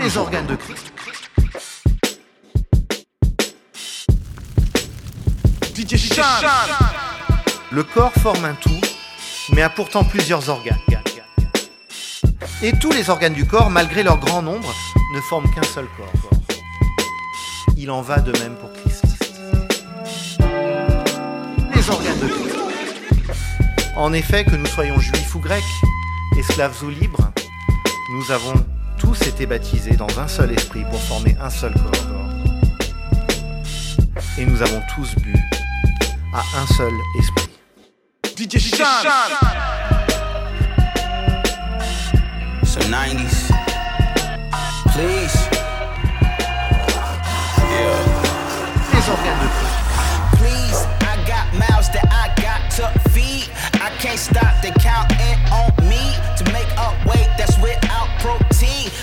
les organes de Christ. Le corps forme un tout, mais a pourtant plusieurs organes. Et tous les organes du corps, malgré leur grand nombre, ne forment qu'un seul corps. Il en va de même pour Christ. Les organes de Christ. En effet, que nous soyons juifs ou grecs, esclaves ou libres, nous avons tous été baptisés dans un seul esprit pour former un seul corps. Et nous avons tous bu à un seul esprit. DJ So 90s. Please. Yeah. Les organes de. Please, I got mouths that I got to feed. I can't stop the counting on me to make up weight that's without protein.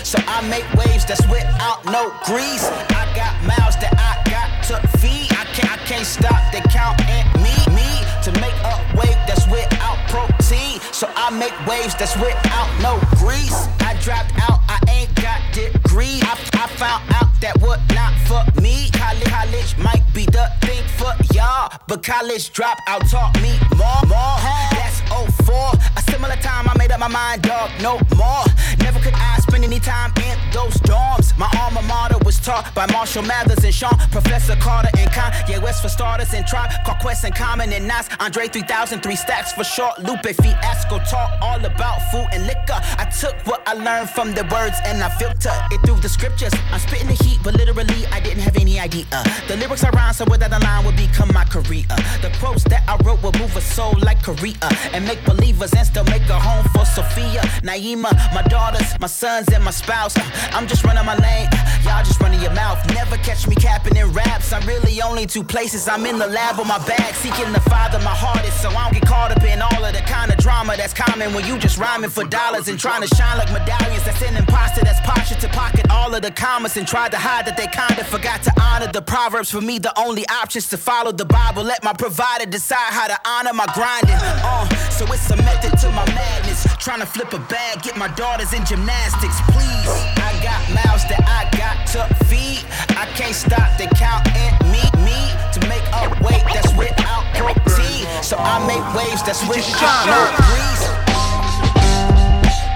So I make waves that's without no grease. I got mouths that I got to feed. I can't, I can't stop the counting me, me to make up weight that's without protein. So I make waves that's without no grease. I dropped out, I ain't got degree. I, I found out that what not for me. College, college might be the thing for y'all, but college dropout taught me more, more. That's 04. A similar time I made up my mind, dog, no more. Never could I spend any time in those dorms. My alma mater was taught by Marshall Mathers and Sean, Professor Carter and Kanye West for starters and Tribe, Quest and Common and Nas, Andre 3000, three stacks for short, Lupe Fiasco taught all about food and liquor. I took what I learned from the words and I filter it through the scriptures. I'm spitting the heat, but literally I didn't have any idea. The lyrics I rhyme so without the line would become my career. The quotes that I wrote would move a soul like Korea and make believers and still make a home for Sophia, Naima, my daughters, my sons, and my spouse. I'm just running my lane, y'all just running your mouth. Never catch me capping in raps. I'm really only two places. I'm in the lab on my bag, seeking the father my heart is, so I don't get caught up in all of the kind of drama that's common when you just rhyming for dollars and trying to shine like medallions. That's an imposter that's posture to pocket all of the commas and tried to hide that they kinda forgot to honor the proverbs. For me, the only options to follow the Bible. Let my provider decide how to honor my grinding. Uh, so it's a method to my madness. Trying to flip a bag, get my daughters in gymnastics, please. I got mouths that I got to feed. I can't stop the counting me, me to make up weight that's without protein. So I make waves that's without no grease.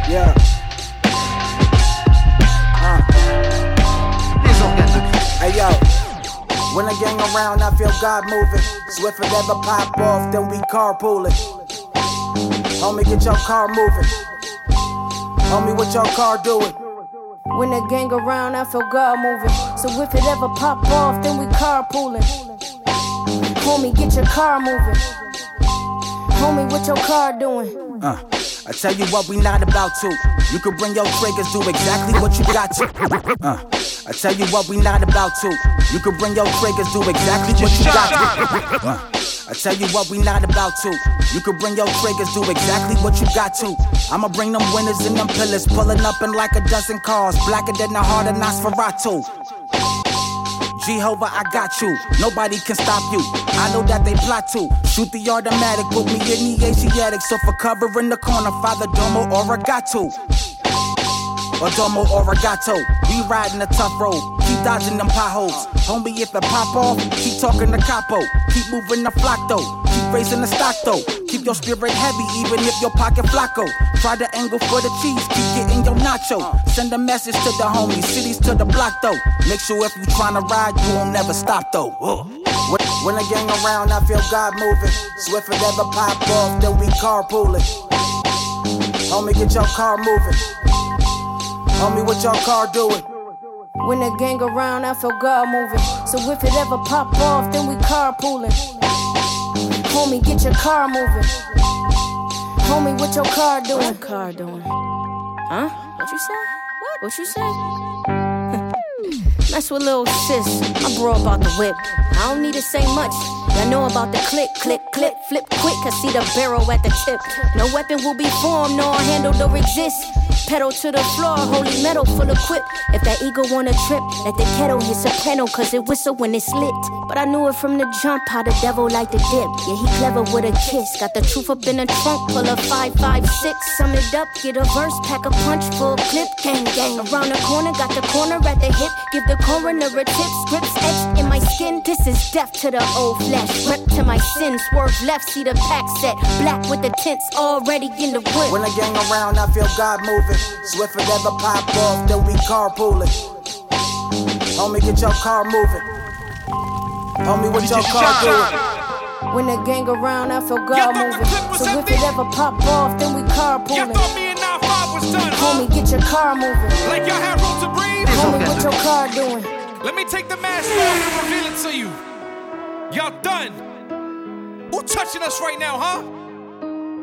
Yeah. Les organes de Hey yo, when I gang around, I feel God moving. So if it ever pop off, then we carpooling. Homie, get your car moving. Homie, what your car doing? When the gang around, I feel God moving. So if it ever pop off, then we carpooling. Homie, get your car moving. Homie, what your car doing? Uh, I tell you what, we not about to. You can bring your triggers, do exactly what you got to. Uh, I tell you what, we not about to. You can bring your triggers, do exactly what you got to. Uh, I tell you what, we not about to. You can bring your triggers, do exactly what you got to. I'ma bring them winners and them pillars, pulling up in like a dozen cars, blacker than the heart of Nosferatu. Jehovah, I got you. Nobody can stop you. I know that they plot to shoot the automatic, put me in the Asiatic. So for cover in the corner, Father Domo Arigato. Or Domo Arigato. We riding a tough road. Keep dodging them potholes. Homie, if it pop off, keep talking to capo. Keep moving the flock though. Raising the stock though. Keep your spirit heavy, even if your pocket flacco. Try the angle for the cheese, keep getting your nacho. Send a message to the homies, cities to the block though. Make sure if you tryna ride, you won't never stop though. When, when I gang around, I feel God moving. If it ever pop off, then we carpooling. Homie, get your car moving. Homie, what your car doing? When the gang around, I feel God moving. So if it ever pop off, then we carpooling. Homie, get your car moving. Homie, what your car doing? What car doing? Huh? What you say? What? What you say? Mess with little sis. I bro about the whip. I don't need to say much. Y'all know about the click, click, click, flip quick. I see the barrel at the tip. No weapon will be formed, nor handled or exist. Pedal to the floor, holy metal full of quip. If that ego wanna trip, let the kettle hit soprano, cause it whistle when it's lit. But I knew it from the jump how the devil like to dip. Yeah, he clever with a kiss. Got the truth up in the trunk, pull a 556. Sum it up, get a verse, pack a punch, full clip, gang gang. Around the corner, got the corner at the hip. Give the coroner a tip, scripts etched in my skin. This is death to the old flesh. Rep to my sins, swerve left, see the pack set. Black with the tints already in the whip. When I gang around, I feel God moving. Swift it ever pop off, then we carpooling. Homie, get your car moving. Homie, what your car doing? When the gang around, I feel God moving. So if it ever pop off, then we Y'all carpooling. thought me and 9-5 was done, huh? Homie, get your car moving. Like y'all had room to breathe? Homie, what your car doing? Let me take the mask off and reveal it to you. Y'all done. Who touching us right now, huh?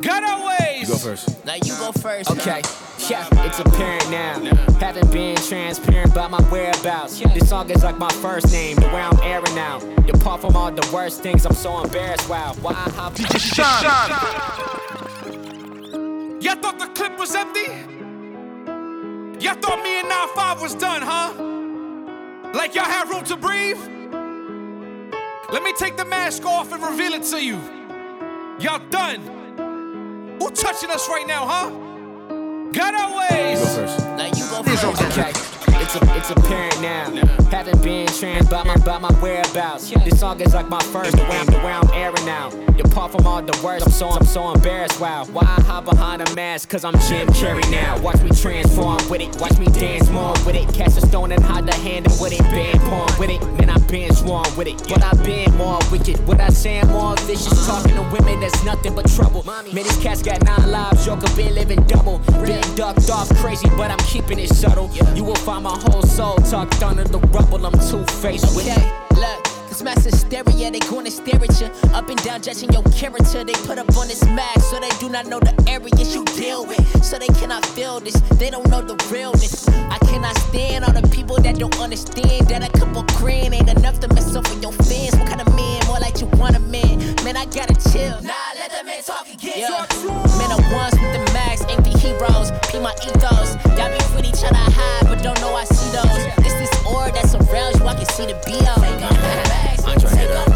Got our ways. You Go first. Now you go first. Okay, yeah, it's apparent now. Haven't been transparent about my whereabouts. This song is like my first name, the way I'm airing out. Apart from all the worst things, I'm so embarrassed. Wow, why I hop Y'all thought the clip was empty? Y'all thought me and 9-5 was done, huh? Like y'all had room to breathe? Let me take the mask off and reveal it to you. Y'all done. Who touching us right now, huh? Got our ways. Go first. Now you go first. Okay, it's, a, it's apparent now. Haven't been trans about my, about my whereabouts. This song is like my first, the way I'm, the way I'm airing out. Apart from all the words, I'm so, I'm so embarrassed. Wow, why I hide behind a mask? Cause I'm Jim Carrey now. Watch me transform with it, watch me dance more with it. Cast a stone and hide the hand and with it. Band porn with it, man, I've been sworn with it. But I've been more wicked. What I say, more vicious. Talking to women, that's nothing but trouble. Man, these cats got nine lives, Joker been living double. Been ducked off crazy, but I'm keeping it subtle. You will find my whole soul tucked under the rubble. I'm two faced with it. Look. Cause mass hysteria, they gonna stare at you. Up and down, judging your character. They put up on this mask, so they do not know the areas you deal with. So they cannot feel this, they don't know the realness. I cannot stand all the people that don't understand that a couple grand ain't enough to mess up with your fans. What kind of man? More like you want a man. Man, I gotta chill. Nah, let the man talk again. Yeah. Man, the ones with the max ain't the heroes. Be my ethos. Y'all be with each other high, but don't know I see those. Surrounds you. I can see the BO. Take off that mask. Take off.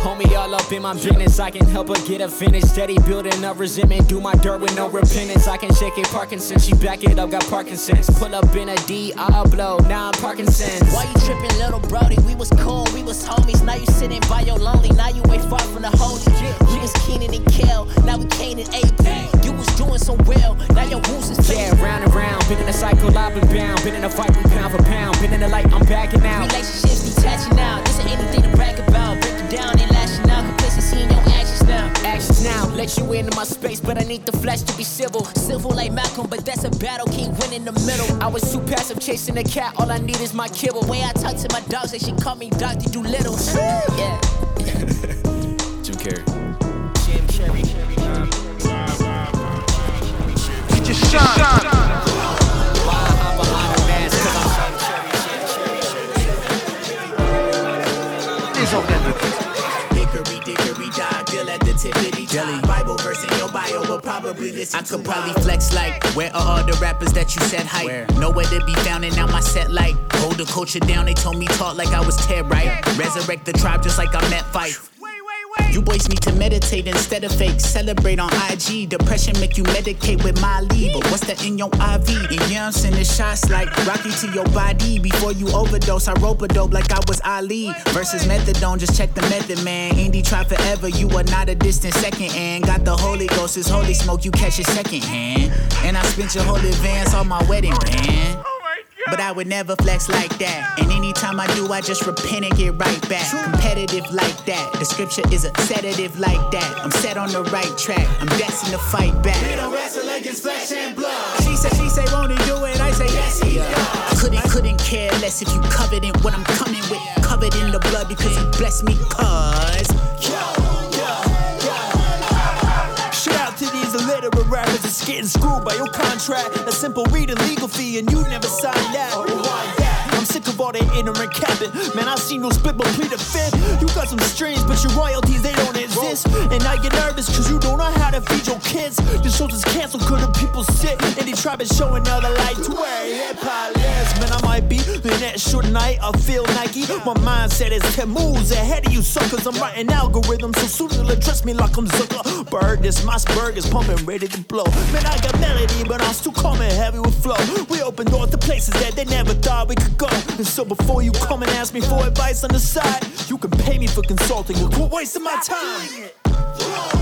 Homie, all up in my business. I can help her get a finish. Steady building up resentment. Do my dirt with no repentance. I can shake it Parkinson. She back it up, got Parkinson's. Pull up in a D, I'll blow. Now I'm Parkinson's. Why you tripping, little Brody? We was cool, we was homies. Now you sitting by your lonely. Now you ain't far from the holy. We was Keenan and Kel. Now we Cain and Abel. You was doing so well. Now your wounds is Yeah, round and round. Been in a cycle, I've been bound. Been in a fight, we pound for pound. Been in the light, I'm backing out. Relationships detaching now. This ain't anything to brag about. Breaking down and now. Let you into my space, but I need the flesh to be civil. Civil like Malcolm, but that's a battle. Can't win in the middle. I was too passive chasing a cat, all I need is my kibble. Way I talk to my dogs, they should call me Dr. Dolittle. yeah. Jim Carrey. Jim Carrey. Why deal at the tippity top. Bible verse in your bio will probably listen I could probably flex like where are all the rappers that you said hype? Nowhere to be found and now my set like hold the culture down. They told me talk like I was Ted right. Resurrect the tribe just like I met Phife. You boys need to meditate instead of fake. Celebrate on IG. Depression make you medicate with my lead. But what's that in your IV? And yeah, I'm sending shots like Rocky to your body. Before you overdose, I rope a dope like I was Ali. Versus methadone, just check the method, man. Indie try forever, you are not a distant second. And got the Holy Ghost, it's holy smoke, you catch it second hand. And I spent your whole advance on my wedding ring. But I would never flex like that. And anytime I do, I just repent and get right back. Competitive like that. The scripture is a sedative like that. I'm set on the right track. I'm destined to fight back. We don't wrestle against flesh and blood. She said, she say, won't he do it? I say, yes, he does. Couldn't, couldn't care less if you covered in what I'm coming with. Covered in the blood because he blessed me, cuz. These illiterate rappers is getting screwed by your contract. A simple read a legal fee and you never signed that. All that ignorant capping. Man, I seen you spit but plead the fifth. You got some strings, but your royalties, they don't exist. And I get nervous cause you don't know how to feed your kids. Your shows is canceled cause the people sit. And they try to show another light to where hip hop lives. Man, I might be in that short night. I feel Nike. My mindset is 10 moves ahead of you suckers. I'm writing algorithms, so soon you'll address me like I'm Zuckerberg. This my spurg is pumping, ready to blow. Man, I got melody, but I'm still coming heavy with flow. We open doors to places that they never thought we could go. And so before you come and ask me for advice on the side, you can pay me for consulting. You quit wasting my time.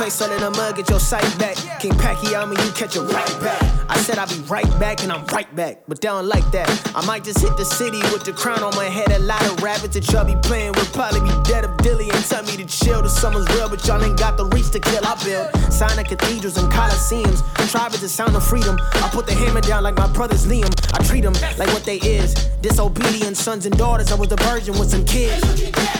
Face under the mug, get your sight back. King Pacquiao, me, you catch a right back. I said I'll be right back, and I'm right back. But don't like that. I might just hit the city with the crown on my head. A lot of rabbits that y'all be playing will probably be dead of dilly and tell me to chill. The summer's real, but y'all ain't got the reach to kill. I build signing cathedrals and coliseums. Tribe is the sound of freedom. I put the hammer down like my brothers Liam. I treat them like what they is. Disobedient sons and daughters. I was the virgin with some kids.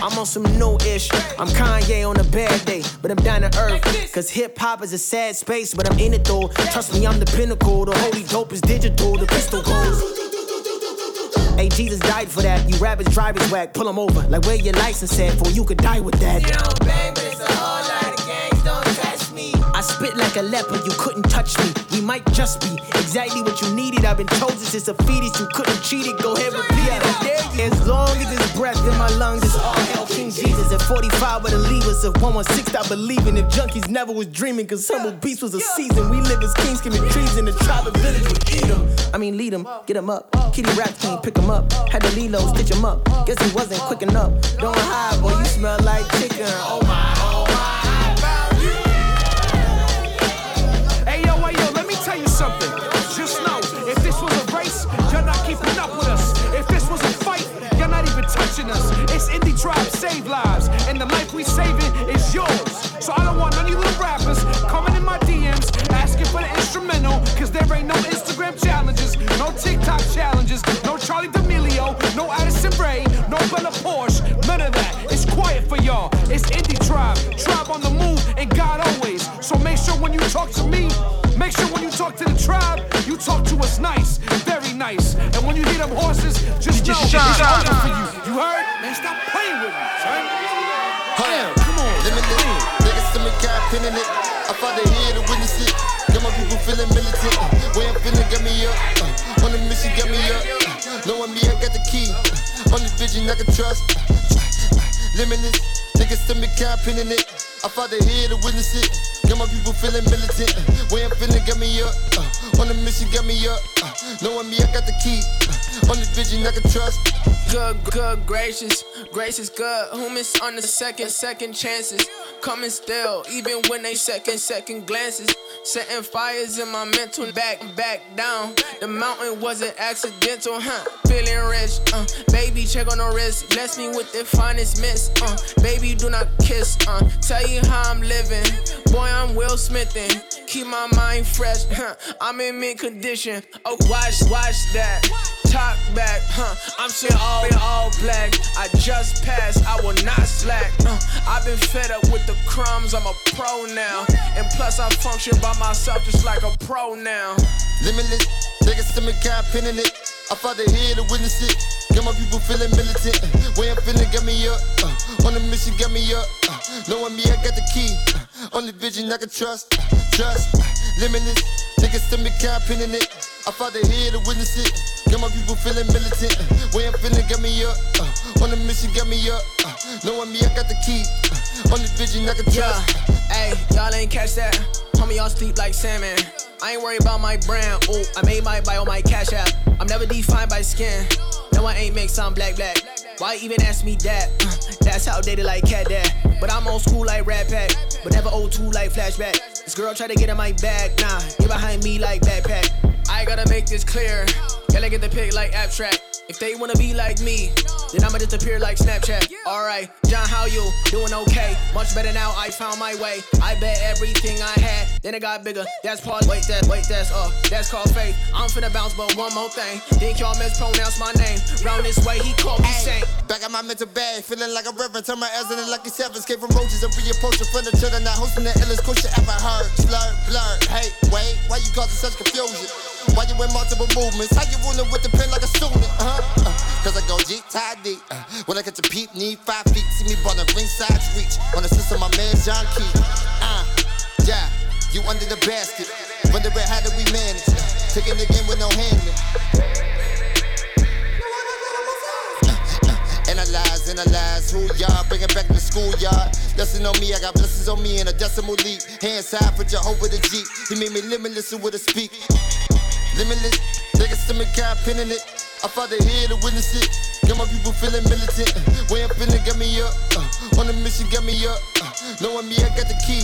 I'm on some new ish. I'm Kanye on a bad day, but I'm down to earth. Cause hip hop is a sad space, but I'm in it though. Trust me, I'm the pinnacle. The holy dope is digital. The pistol goes. Hey, Jesus died for that. You rappers drivers whack. Pull 'em over. Like where your license at for you could die with that. I spit like a leopard, you couldn't touch me. We might just be exactly what you needed. I've been chosen since a fetus, you couldn't cheat it. Go ahead, repeat it. I dare you. As long as there's breath in my lungs, it's all hell. King Jesus at 45 with the levers of 116. I believe in if junkies never was dreaming, cause humble beast was a season. We live as kings, commit trees in the tribe of village would eat 'em. I mean, lead 'em, get 'em up. Kitty rap king, pick 'em up. Had the Lilo, stitch 'em up. Guess he wasn't quick enough. Don't hide, boy, you smell like chicken. Oh my, oh my. Touching us. It's Indie Tribe Save Lives, and the life we saving is yours. So I don't want none of you little rappers coming in my DMs asking for the instrumental, cause there ain't no Instagram challenges, no TikTok challenges, no Charli D'Amelio, no Addison Rae, no Bella of that. It's quiet for y'all. It's Indie Tribe, Tribe on the move, and God always. So make sure when you talk to me, make sure when you talk to the tribe, you talk to us nice, very nice. And when you hear them horses, just know shine. it's over for you. You heard? Man, stop playing with me, son. Damn, come on. Limitless, niggas to me got pin in it. I fought the here to witness it. Got my people feeling militant. Way I'm feeling got me up. Uh, on the mission got me up. Uh, knowing me, I got the key. Uh, only vision I can trust. Limitless, niggas to me pin in it. I fought the here to witness it. Got my people feeling militant. Way I'm feeling got me up. Uh, on the mission got me up. Uh, knowing me, I got the key. Uh, only vision I can trust. Good, good, gracious, grace is good. Who miss on the second, second chances? Coming still, even when they second, second glances. Setting fires in my mental, back, back down. The mountain wasn't accidental, huh? Feeling rich, uh. Baby, check on the wrist. Bless me with the finest miss, uh. Baby, do not kiss, uh. Tell you how I'm living. Boy, I'm Will Smithin'. Keep my mind fresh, huh? I'm in mint condition. Oh, watch, watch that. Talk back, huh? I'm still all, all black. I just passed, I will not slack. Uh, I've been fed up with the crumbs, I'm a pro now. And plus, I function by myself just like a pro now. Limitless, niggas to me got pin in it. I fought the to witness it. Got my people feeling militant. Way I'm feeling got me up. Uh, on the mission got me up. Uh, knowing me, I got the key. Uh, only vision I can trust. Uh, trust. Uh, limitless, niggas to me got pin in it. I fought the here to witness it. Got my people feeling militant. Uh, way I'm feeling got me up. Uh, on the mission got me up. Knowing me, I got the key. Only vision I can trust. Hey, y'all ain't catch that. Homie, y'all sleep like salmon. I ain't worried about my brand. Ooh, I made my bio my cash app. I'm never defined by skin. No, I ain't make some black black. Why even ask me that? Uh, that's how dated like cat dad. But I'm old school like Rat Pack. But never old two like flashback. This girl try to get in my bag. Nah, get behind me like backpack. I gotta make this clear. Gotta get the pic like abstract. If they wanna be like me, then I'ma disappear like Snapchat. Alright, John, how you? Doing okay. Much better now, I found my way. I bet everything I had, then it got bigger. That's part. Wait, that, wait, that's uh, that's called faith. I'm finna bounce, but one more thing. Think y'all mispronounce my name. Round this way, he called me Saint. Back at my mental bag, feeling like a reverend. Turn my L's into lucky sevens. Came from roaches and reapproaching from the children. Not hosting the illest coach you ever heard. Slur, blur, hey, wait, why you causing such confusion? Why you in multiple movements? How you ruling with the pen like a student? Uh-huh. Uh, Cause I go G, tie D. Uh, when I get to peep, need five feet. See me a ringside reach. On the system, my man John Key. Uh, yeah, you under the basket. Wondering how do we manage? Taking the game with no handling. Analyze, analyze who y'all bring it back to the schoolyard. Lesson on me, I got blessings on me in a decimal leap. Hands high for Jehovah the Jeep. He made me limitless with a speak. Limitless, take a stomach guy pinning it. I fought the head to witness it. Got my people feeling militant. Way I'm feeling got me up. Uh, on the mission got me up. Uh, knowing me, I got the key.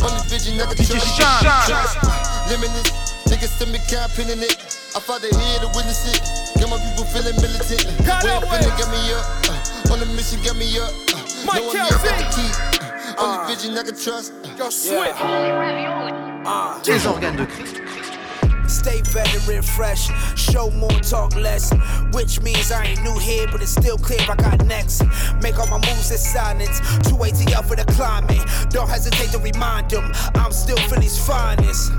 Uh, on the vision, I can trust. trust. Limitless, niggas stomach guy pinning it. I fought the head to witness it. Got my people feeling militant. Way I'm feeling got me up. Uh, on the mission got me up. Uh, knowing me, I got the key. Uh, on the vision, I can trust. Yo, sweat. Les organes de Christ. Stay veteran fresh, show more, talk less. Which means I ain't new here, but it's still clear I got next. Make all my moves in silence. 280 up for the climate. Don't hesitate to remind them I'm still Philly's finest.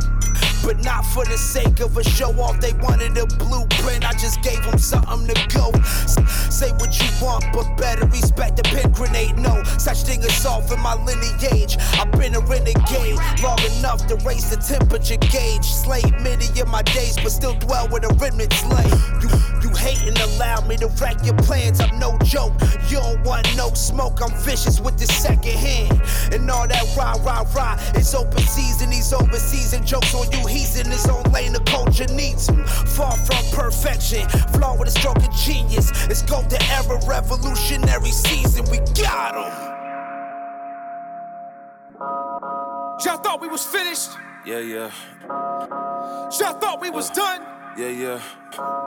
But not for the sake of a show off. They wanted a blueprint. I just gave them something to go. S- say what you want, but better respect the pin grenade. No such thing as soft in my lineage. I've been a renegade long enough to raise the temperature gauge. Slayed many of my days, but still dwell with a remnant slay. You, you hate and allow me to wreck your plans. I'm no joke. You don't want no smoke. I'm vicious with the second hand. And all that rah, rah, rah. It's open season. These overseas and jokes on you. He's in his own lane. The culture needs him. Far from perfection. Flaw with a stroke of genius. It's golden era revolutionary season. We got him. Y'all thought we was finished? Yeah, yeah. Y'all thought we was uh, done? Yeah, yeah.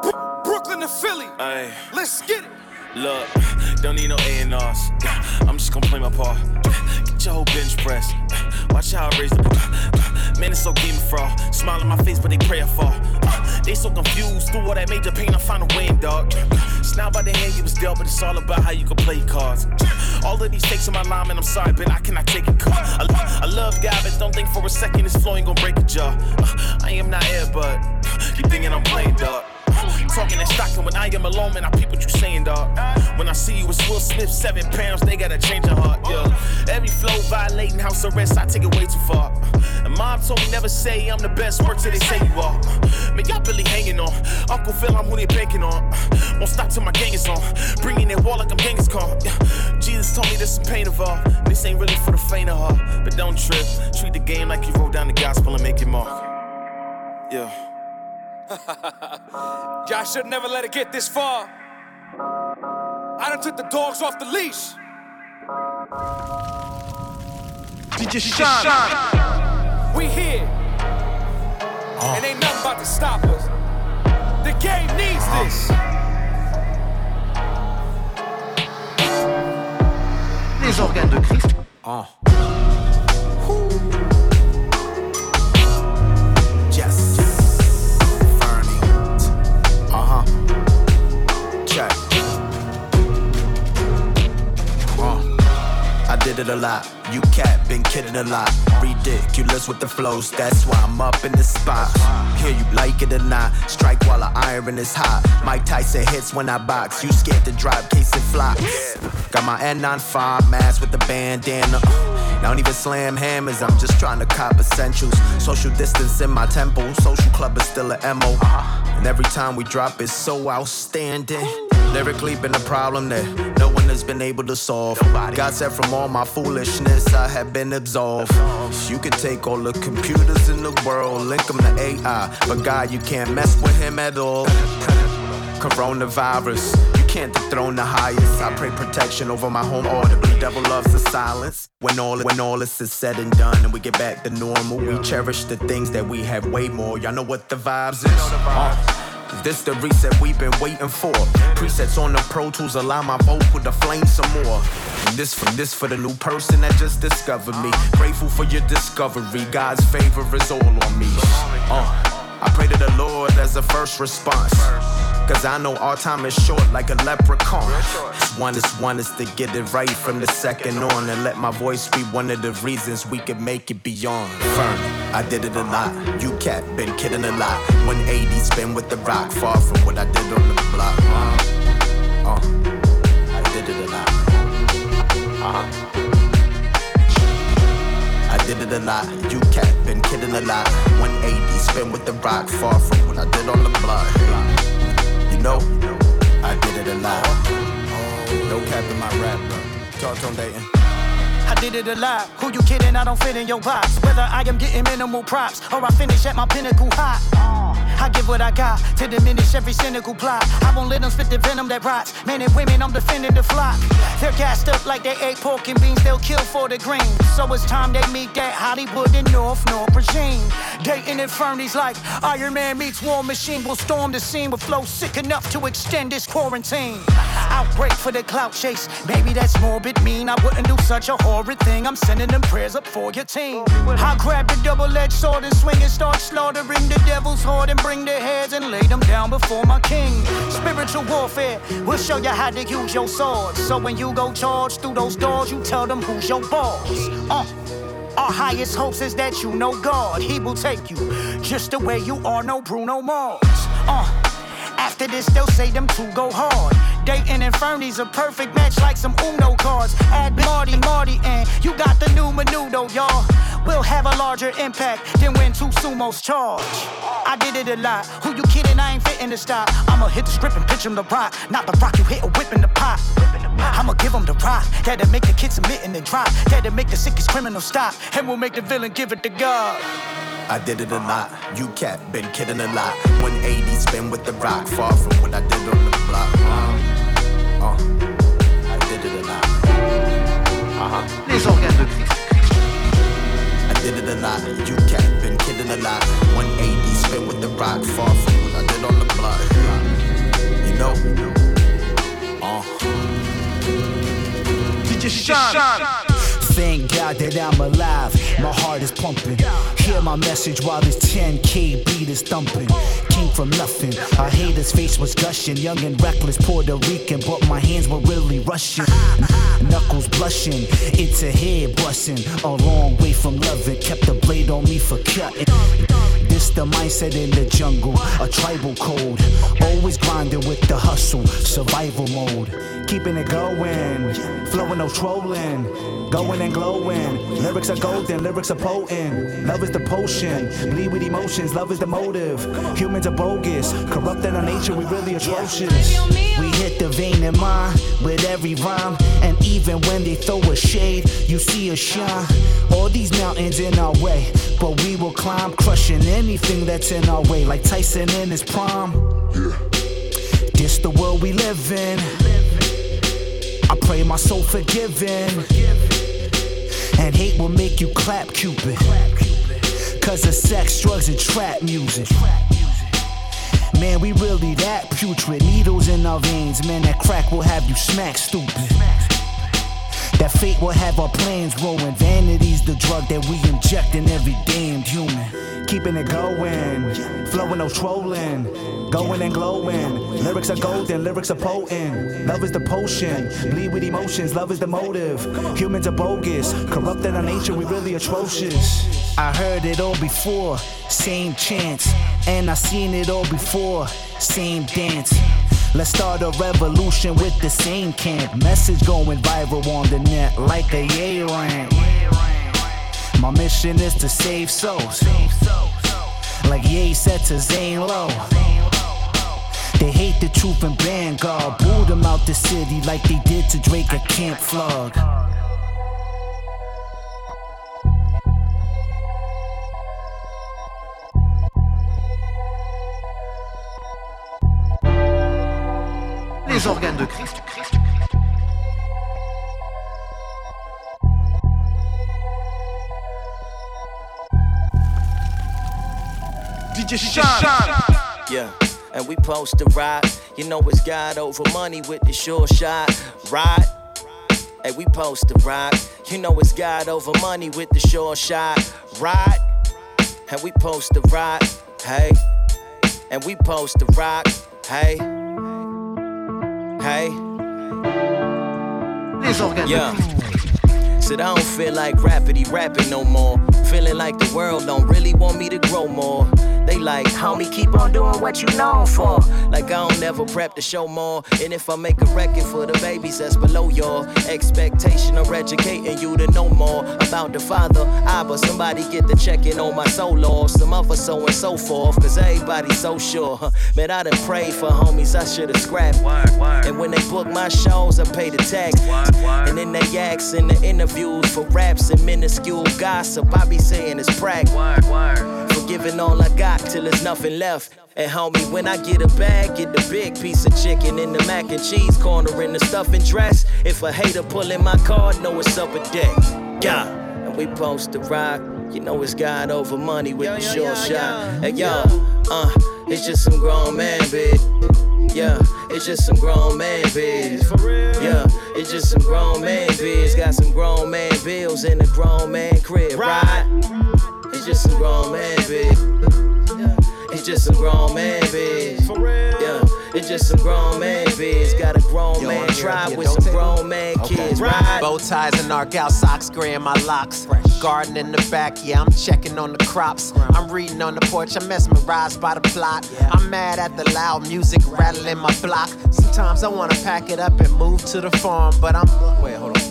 Bro- Brooklyn to Philly. Ayy. Let's get it. Look, don't need no A&Rs. I'm just gonna play my part. Get your whole bench press. Watch how I raise the bar. Man, it's so game fraud. Smile on my face, but they pray I fall. They so confused through all that major pain. I find a win, dog. It's not about the hand you was dealt, but it's all about how you can play cards. All of these takes on my line, and I'm sorry, but I cannot take it. I, I love God, but don't think for a second this flow ain't gonna break a jaw. I am not here, but you thinking I'm playing, dog. Talking and stocking when I am alone, man, I peep what you saying, dog. When I see you with Will Smith, seven pounds, they gotta change your heart, yeah. Every flow violating house arrest, I take it way too far. And mom told me never say I'm the best, work till they say you are. Man, y'all really hanging on. Uncle Phil, I'm who they banking on. Won't stop till my gang is on. Bringing that wall like I'm Genghis Khan. Jesus told me there's some pain involved. This ain't really for the faint of heart. But don't trip, treat the game like you wrote down the gospel and make it mark. Yeah. Y'all should never let it get this far. I done took the dogs off the leash. Did DJ Shan. We here. Oh. And ain't nothing about to stop us. The game needs oh. this. Les organes de Christ. Yes. Did it a lot. You cat been kidding a lot. Ridiculous with the flows. That's why I'm up in the spot. Hear you like it or not. Strike while the iron is hot. Mike Tyson hits when I box. You scared to drop case it flops. Got my N95 mask with the bandana. I don't even slam hammers, I'm just trying to cop essentials. Social distance in my temple, social club is still a MO. And every time we drop, it's so outstanding. Lyrically, been a problem there. no has been able to solve. God said, from all my foolishness, I have been absolved. You can take all the computers in the world, link them to AI, but God, you can't mess with him at all. Coronavirus, you can't dethrone the highest. I pray protection over my home audibly. Devil loves the silence. When all when all this is said and done and we get back to normal, we cherish the things that we have way more. Y'all know what the vibes is. Uh, this the reset we've been waiting for. Presets on the Pro Tools allow my vocal to flame some more. And this for this for the new person that just discovered me. Grateful for your discovery. God's favor is all on me. Uh, I pray to the Lord as a first response. Cause I know our time is short like a leprechaun. One is one is to get it right from the second on and let my voice be one of the reasons we can make it beyond. Firm. I did it a lot. You cat been kidding a lot. 180 spin with the rock, far from what I did on the block. Uh, I did it a lot. Uh-huh. I did it a lot. You cat been kidding a lot. 180 spin with the rock, far from what I did on the block. Know, I did it a lot. No cap in my rap, bro. Talk him, Dayton. I did it a lot. Who you kidding? I don't fit in your box. Whether I am getting minimal props or I finish at my pinnacle high. I give what I got to diminish every cynical plot. I won't let them spit the venom that rots. Men and women, I'm defending the flock. They're gassed up like they ate pork and beans. They'll kill for the green. So it's time they meet that Hollywood and North North regime. Dating infirmities like Iron Man meets War Machine will storm the scene with flow sick enough to extend this quarantine. Outbreak for the clout chase. Maybe that's morbid mean. I wouldn't do such a horrid thing. I'm sending them prayers up for your team. I'll grab the double-edged sword and swing and start slaughtering the devil's horde and bring their heads and lay them down before my king. Spiritual warfare we'll show you how to use your sword. So when you go charge through those doors, you tell them who's your boss. Uh. Our highest hopes is that you know God. He will take you just the way you are, no Bruno Mars. Uh. After this, they'll say them two go hard. Dating infirmities a perfect match like some Uno cards. Add Marty, Marty, and you got the new menudo, y'all. We'll have a larger impact than when two sumos charge. I did it a lot. Who you kidding? I ain't fitting to stop. I'ma hit the strip and pitch him the rock. Not the rock you hit a whip in the pot. I'ma give him the rock. That'll make the kids submitting and drop. That'll make the sickest criminal stop. And we'll make the villain give it to God. I did it a lot. You cat been kidding a lot. 180 spin with the rock, far from what I did on the block. Uh, uh, I did it a lot. Uh-huh. Les organes de Christ. I did it a lot. You cat been kidding a lot. 180 spin with the rock, far from what I did on the block. You know. Uh. DJ Shan. Thank God that I'm alive. My heart is pumping. Hear my message while this 10K beat is thumping. Came from nothing. Our haters' face was gushing. Young and reckless Puerto Rican, but my hands were really rushing. Knuckles blushing. It's a head busting. A long way from loving. Kept the blade on me for cutting. This the mindset in the jungle, a tribal code. Always grinding with the hustle, survival mode. Keeping it going, flowing no trolling, going and glowing. Lyrics are golden, lyrics are potent. Love is the potion, lead with emotions, love is the motive. Humans are bogus, corrupt in our nature, we really atrocious. Hit the vein in mind with every rhyme, and even when they throw a shade, you see a shine. All these mountains in our way, but we will climb, crushing anything that's in our way, like Tyson in his prime. This the world we live in. I pray my soul forgiven. And hate will make you clap, Cupid. Cause of sex, drugs, and trap music. Man, we really that putrid. Needles in our veins, man, that crack will have you smack stupid. That fate will have our plans ruined. Vanity's the drug that we inject in every damned human. Keeping it going, flowing no trolling, going and glowing. Lyrics are golden, lyrics are potent. Love is the potion, bleed with emotions, love is the motive. Humans are bogus, corrupted our nature, we really atrocious. I heard it all before, same chance, and I seen it all before, same dance. Let's start a revolution with the same camp. Message going viral on the net like a yay rant. My mission is to save souls. Like Ye said to Zane Lowe. They hate the truth and Vanguard. Booed them out the city like they did to Drake at Camp Flog. Les organes de Christ. DJ Shan. Yeah, and we post to ride. You know it's God over money with the sure shot. Ride. Hey, we post to ride. You know it's God over money with the sure shot. Ride. And we post to ride. Hey. And we post to rock. Hey. Hey. Yeah. It, I don't feel like rapidy rapping no more. Feeling like the world don't really want me to grow more. They like, homie, keep on doing what you known for. Like I don't never prep to show more. And if I make a record for the babies that's below your expectation of educating you to know more about the father, I but somebody get the checking on my soul or some other so and so forth. Cause everybody's so sure. Man, I done prayed for homies I should've scrapped. And when they book my shows, I pay the tax. And then they ask in the interviews for raps and minuscule gossip. I be saying it's prac. For giving all I got till there's nothing left. And homie, when I get a bag, get the big piece of chicken in the mac and cheese corner in the stuffing dress. If a hater pulling my card, know it's up a deck. Yeah, and we post to rock. You know it's God over money with the short shot. Hey yo, uh, it's just some grown man, bitch. Yeah, it's just some grown man biz. Yeah, it's just some grown man biz. Got some grown man bills in a grown man crib, right? It's just some grown man biz. It's just some grown man biz. Yeah, it's just some grown man biz. Got a grown man tribe with some grown man kids, right? Bow ties and arc out socks, graying my locks. Garden in the back, yeah, I'm checking on the crops. I'm reading on the porch, I'm mesmerized by the plot. I'm mad at the loud music rattling my block. Sometimes I wanna pack it up and move to the farm, but I'm. Wait, hold on,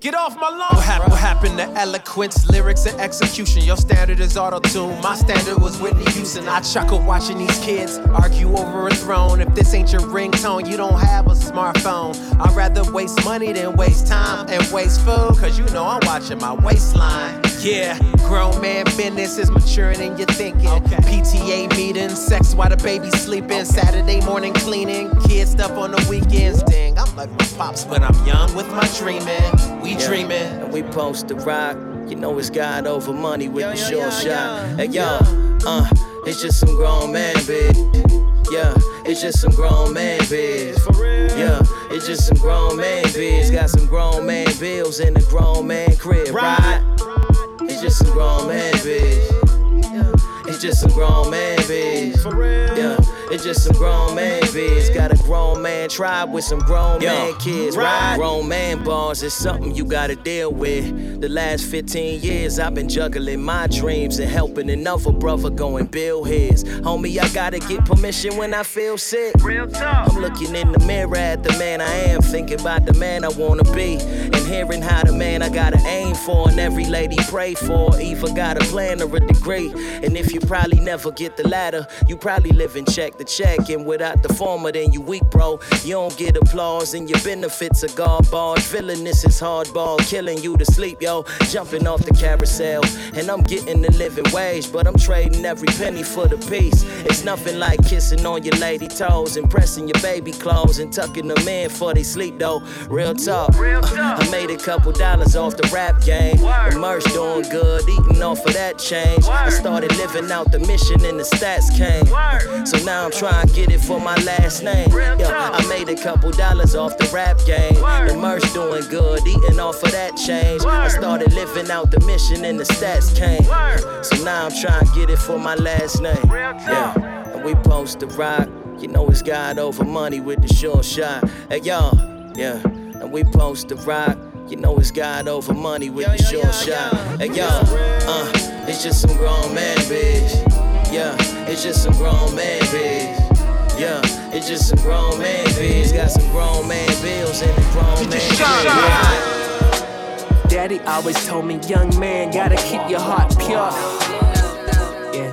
Get off my lawn! What, hap- what happened to eloquence, lyrics, and execution? Your standard is auto tune. My standard was Whitney Houston. I chuckle watching these kids argue over a throne. If this ain't your ringtone, you don't have a smartphone. I'd rather waste money than waste time and waste food, cause you know I'm watching my waistline. Yeah, grown man business is maturing than you're thinking. PTA meetings, sex while the baby's sleeping. Saturday morning cleaning, kid stuff on the weekends. Dang, I'm like my pops when I'm young with my dreaming. We Yeah, dreaming. And we post to rock. You know it's God over money with the short shot. Hey yo, uh, it's just some grown man biz. Yeah, it's just some grown man biz. Yeah, it's just some grown man biz. Got some grown man bills in the grown man crib, right? It's just some grown man bitch. It's just some grown man biz. Yeah, it's just some grown man biz. Got a grown man tribe with some grown man kids, right? Grown man bars is something you gotta deal with. The last 15 years I've been juggling my dreams and helping another brother go and build his. Homie, I gotta get permission when I feel sick. Real talk. I'm looking in the mirror at the man I am, thinking about the man I wanna be, and hearing how the man I gotta aim for and every lady pray for. Either got a plan or a degree, and if you probably never get the latter, you probably live in check to check, and without the former, then you weak, bro. You don't get applause, and your benefits are garbage. Villainous is hardball, killing you to sleep, yo. Jumping off the carousel, and I'm getting the living wage, but I'm trading every penny for the piece. It's nothing like kissing on your lady toes and pressing your baby clothes and tucking them in for they sleep, though. Real talk. I made a couple dollars off the rap game. The merch doing good, eating off of that change. I started living out the mission and the stats came. So now I'm trying to get it for my last name. Yeah, I made a couple dollars off the rap game. The merch doing good, eating off of that change. I started living out the mission and the stats came. So now I'm trying to get it for my last name. Yeah, and we post to rock. You know it's God over money with the short shot. Hey y'all, yeah, and we post to rock. You know it's God over money with the short shot. Hey y'all, uh, it's just some grown man biz. Yeah, it's just some grown man biz. Yeah, it's just some grown man biz. Got some grown man bills and the grown man crib. Daddy always told me, young man, gotta keep your heart pure. Yeah.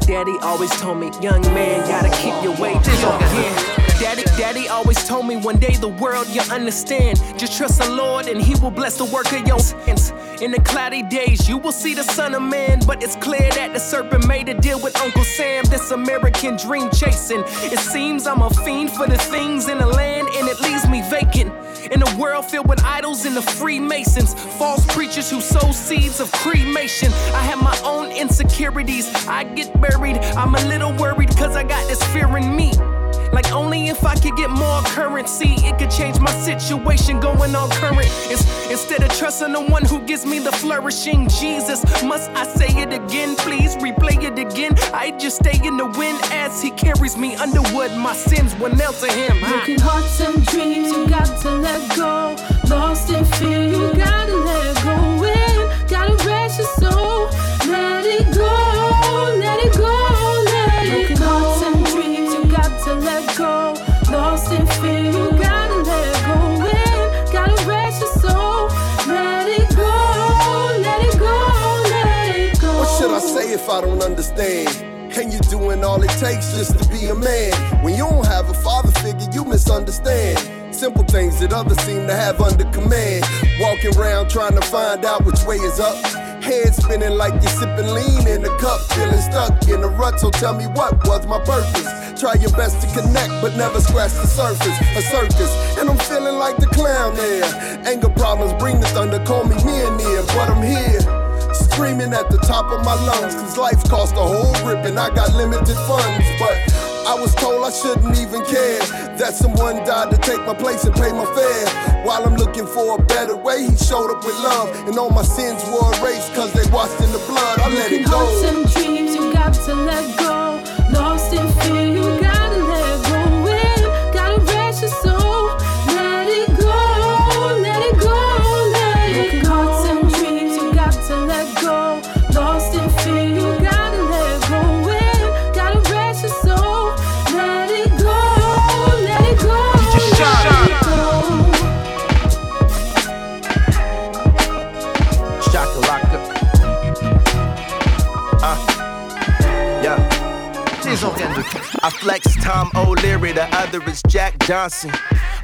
Daddy always told me, young man, gotta keep your way pure. Yeah. Daddy, Daddy always told me one day the world you'll understand. Just trust the Lord and He will bless the work of your hands. In the cloudy days, you will see the Son of Man, but it's clear that the serpent made a deal with Uncle Sam. This American dream chasing. It seems I'm a fiend for the things in the land, and it leaves me vacant. In a world filled with idols and the Freemasons, false preachers who sow seeds of cremation. I have my own insecurities. I get buried. I'm a little worried cause I got this fear in me. Like Only if I could get more currency, it could change my situation going on current. It's, instead of trusting the one who gives me the flourishing Jesus, must I say it again? Please replay it again. I just stay in the wind as he carries me underwood. My sins were nailed to him. Broken hearts and dreams, you got to let go. Lost in fear, you gotta let go. Understand? And you doing all it takes just to be a man. When you don't have a father figure, you misunderstand. Simple things that others seem to have under command. Walking around trying to find out which way is up. Head spinning like you're sipping lean in a cup. Feeling stuck in a rut, so tell me what was my purpose. Try your best to connect, but never scratch the surface. A circus, and I'm feeling like the clown there. Anger problems bring the thunder, call me near, but I'm here. Screaming at the top of my lungs, cause life cost a whole rip and I got limited funds. But I was told I shouldn't even care that someone died to take my place and pay my fare. While I'm looking for a better way, he showed up with love, and all my sins were erased cause they washed in the blood. I let it go. hearts and dreams, you got to let go. Lost in fear, you gotta I flex Tom O'Leary, the other is Jack Johnson.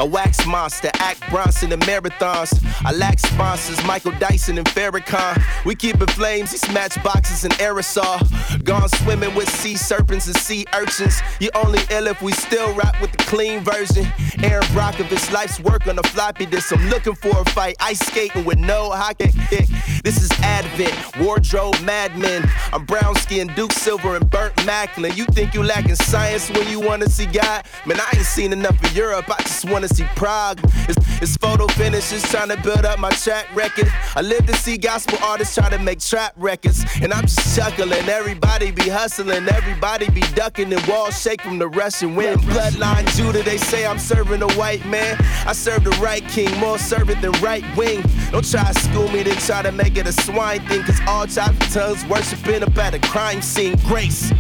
A wax monster, Action Bronson in marathons. I lack sponsors, Michael Dyson and Farrakhan. We keep it flames, these matchboxes and aerosol. Gone swimming with sea serpents and sea urchins. You only ill if we still rock with the clean version. Erin Brockovich, life's work on a floppy disk. I'm looking for a fight, ice skating with no hockey kick. This is Advent, wardrobe madmen. I'm brown skinned, Duke Silver, and Burt Macklin. You think you lacking science when you wanna see God? Man, I ain't seen enough of Europe, I just wanna see Prague. It's, it's photo finishes, trying to build up my track record. I live to see gospel artists try to make trap records. And I'm just chuckling, everybody be hustling, everybody be ducking, and walls shake from the Russian wind. Bloodline Judah, they say I'm serving a white man. I serve the right king, more servant than right wing. Don't try to school me, then try to make it a swine thing, cause all chopped tongues worshiping at a crime scene. Grace.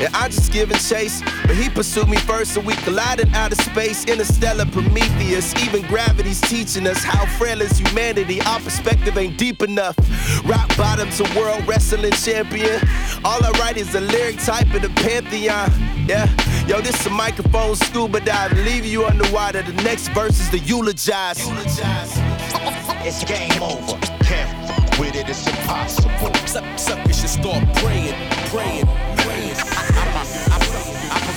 And I just give and chase. But he pursued me first, so we collided out of space. Interstellar Prometheus. Even gravity's teaching us how frail is humanity. Our perspective ain't deep enough. Rock bottom to world wrestling champion. All I write is a lyric type of the pantheon. Yeah, yo, this a microphone scuba dive. Leave you underwater. The next verse is the eulogize. It's game over. Can't with it, it's impossible. Suck, suckers should start praying, praying,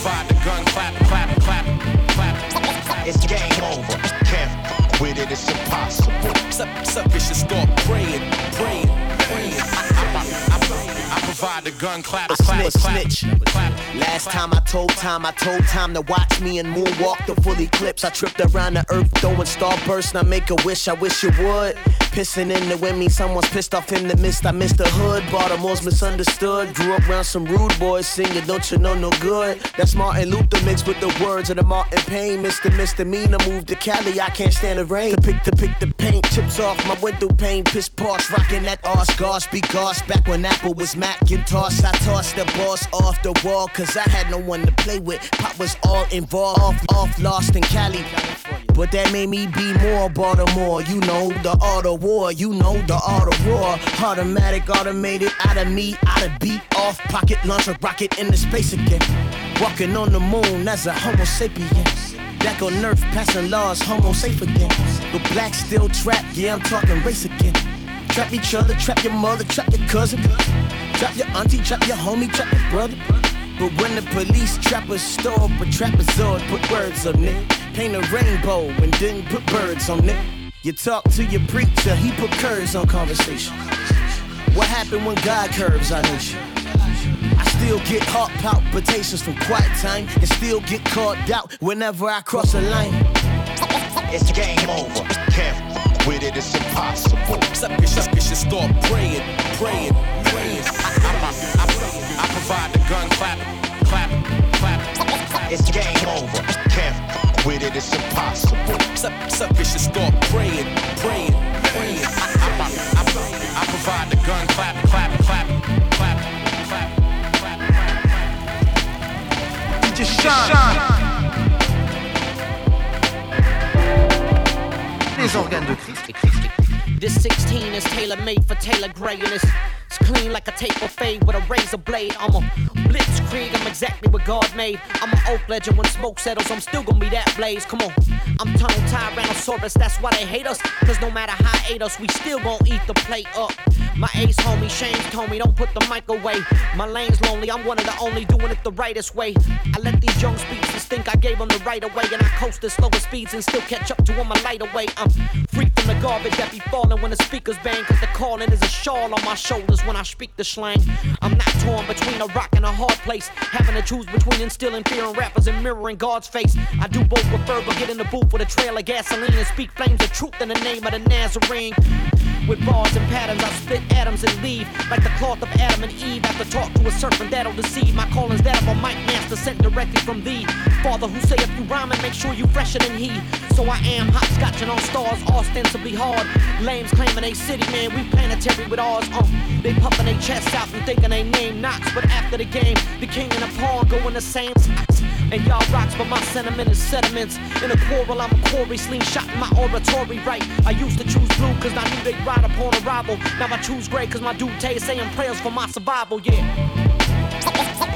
provide the gun, clap, clap, clap, clap. It's game over. Can't with it, it's impossible. Suck, suckers should start praying, praying, praying. I, I, I, I provide the gun, clap, A clap, snitch, clap, snitch. clap. Last time I told time, I told time to watch me and moonwalk the full eclipse. I tripped around the earth, throwing starburst, and I make a wish, I wish you would. Pissing in the wind means someone's pissed off in the mist. I missed the hood, Baltimore's misunderstood. Grew up around some rude boys singing, don't you know no good? That's Martin Luther mixed with the words of the Martin Payne. Mr. Misdemeanor moved to Cali, I can't stand the rain. To pick to pick the paint, chips off my window pane. Piss posh, rocking that arse, gosh, be. Back when Apple was Mac and toss, I tossed the boss off the wall, cause I had no one to play with. Pop was all involved, off, off, lost in Cali. But that made me be more Baltimore. You know, the art of war, you know, the art of war. Automatic, automated, out of me, out of beat, off pocket, launch a rocket into space again. Walking on the moon as a Homo sapiens. Back on Earth, passing laws, Homo safe again. But black still trapped, yeah, I'm talking race again. Trap each other, trap your mother, trap your cousin. Trap your auntie, trap your homie, trap your brother. But when the police trap a store, but trapezoid, put words on it. Paint a rainbow and then put birds on it. You talk to your preacher, he put curves on conversation. What happened when God curves our nation? I still still get heart palpitations from quiet time, and still get caught out whenever I cross a line. It's game over. Can't with it, it's impossible. Suckers, suckers should start praying, praying, praying. I, I, I, I provide the gun clap, clap, clap. It's game over. Can't with it, it's impossible. Suck, suckers should start praying, praying, praying. I, I, I, I, I provide the gun clap, clap, clap, clap, clap, clap. DJ Shan. Les organes de Christ. This 16 is tailor made for Taylor Gray and it's, it's clean like a tape of fade with a razor blade. I'm a blitzkrieg, I'm exactly what God made. I'm an oak legend when smoke settles, I'm still gonna be that blaze. Come on, I'm tongue tyrannosaurus, that's why they hate us. Cause no matter how ate us, we still gon' eat the plate up. My ace homie, Shane told me, don't put the mic away. My lane's lonely, I'm one of the only doing it the rightest way. I let these young speeches think I gave them the right away, and I coast at slower speeds and still catch up to them a lighter way. I'm free from the garbage that be falling when the speakers bang, cause the calling is a shawl on my shoulders when I speak the slang. I'm not torn between a rock and a hard place, having to choose between instilling fear in rappers and mirroring God's face. I do both with fervor, get in the booth with a trail of gasoline and speak flames of truth in the name of the Nazarene. With bars and patterns, I split atoms and leave like the cloth of Adam and Eve. After talk to a serpent that'll deceive. My calling's that of a mic master sent directly from thee. Father, who say if you rhyming, make sure you fresher than he. So I am hopscotching on stars, ostensibly hard. Lames claiming they city, man, we planetary with ours. Uh, they puffing their chests out and thinking they name Knox. But after the game, the king and the pawn go in the same. And y'all rocks, but my sentiment is sediments. In a quarrel, I'm a quarry, slingshot in my oratory right. I used to choose blue cause I knew they'd ride upon arrival. Now I choose gray cause my dude Tay is saying prayers for my survival, yeah.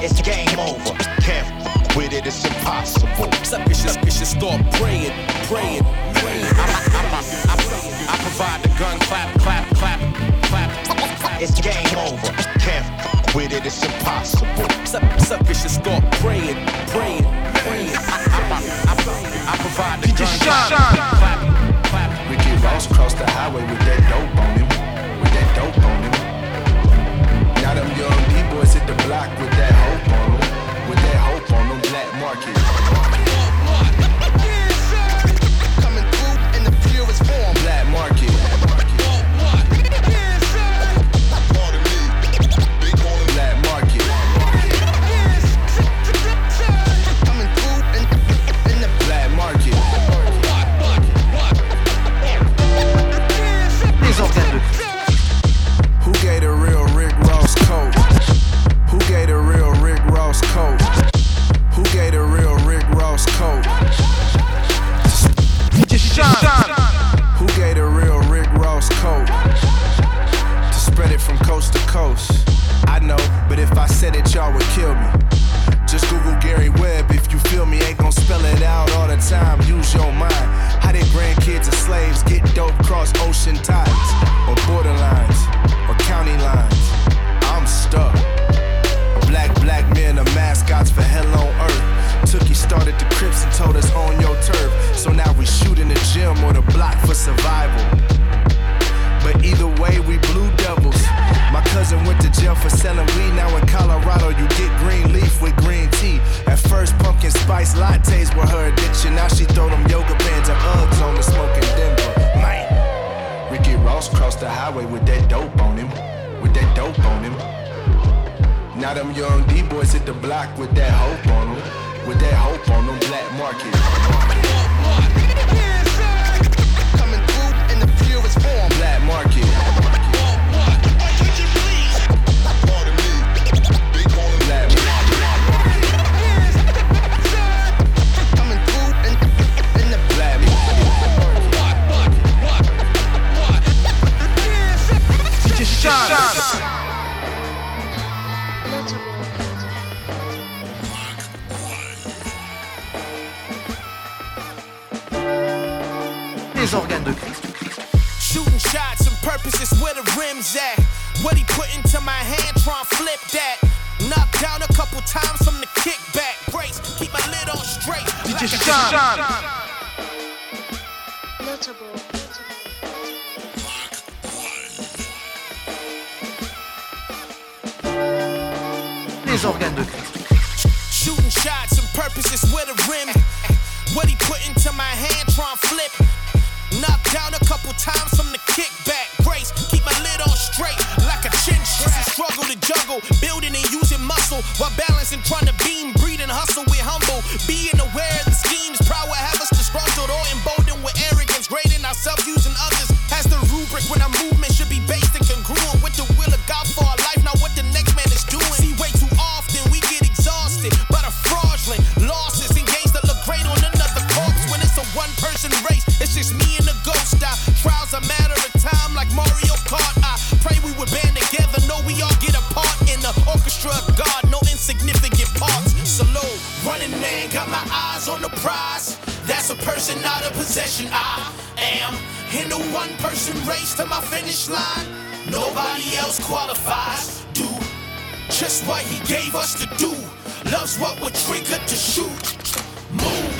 It's game over. Can't with it, it's impossible. Suckers should, suckers should start praying, praying, praying. I, I, I, I, I provide the gun clap, clap, clap, clap. It's game over. Can't with it, it's impossible. Suck, suckers start praying, praying, praying. I, provide the gun clap, clap, clap. Ricky Ross crossed the highway with that dope on him. With that dope on him. Now them young D-boys hit the block with that hope on them. With that hope on them, black market. Coast. I know, but if I said it, y'all would kill me. Just Google Gary Webb if you feel me. Ain't gon' spell it out all the time. Prize. That's a person, not a possession. I am in the one person race to my finish line. Nobody else qualifies. Do just what he gave us to do. Loves what we're triggered to shoot. Move.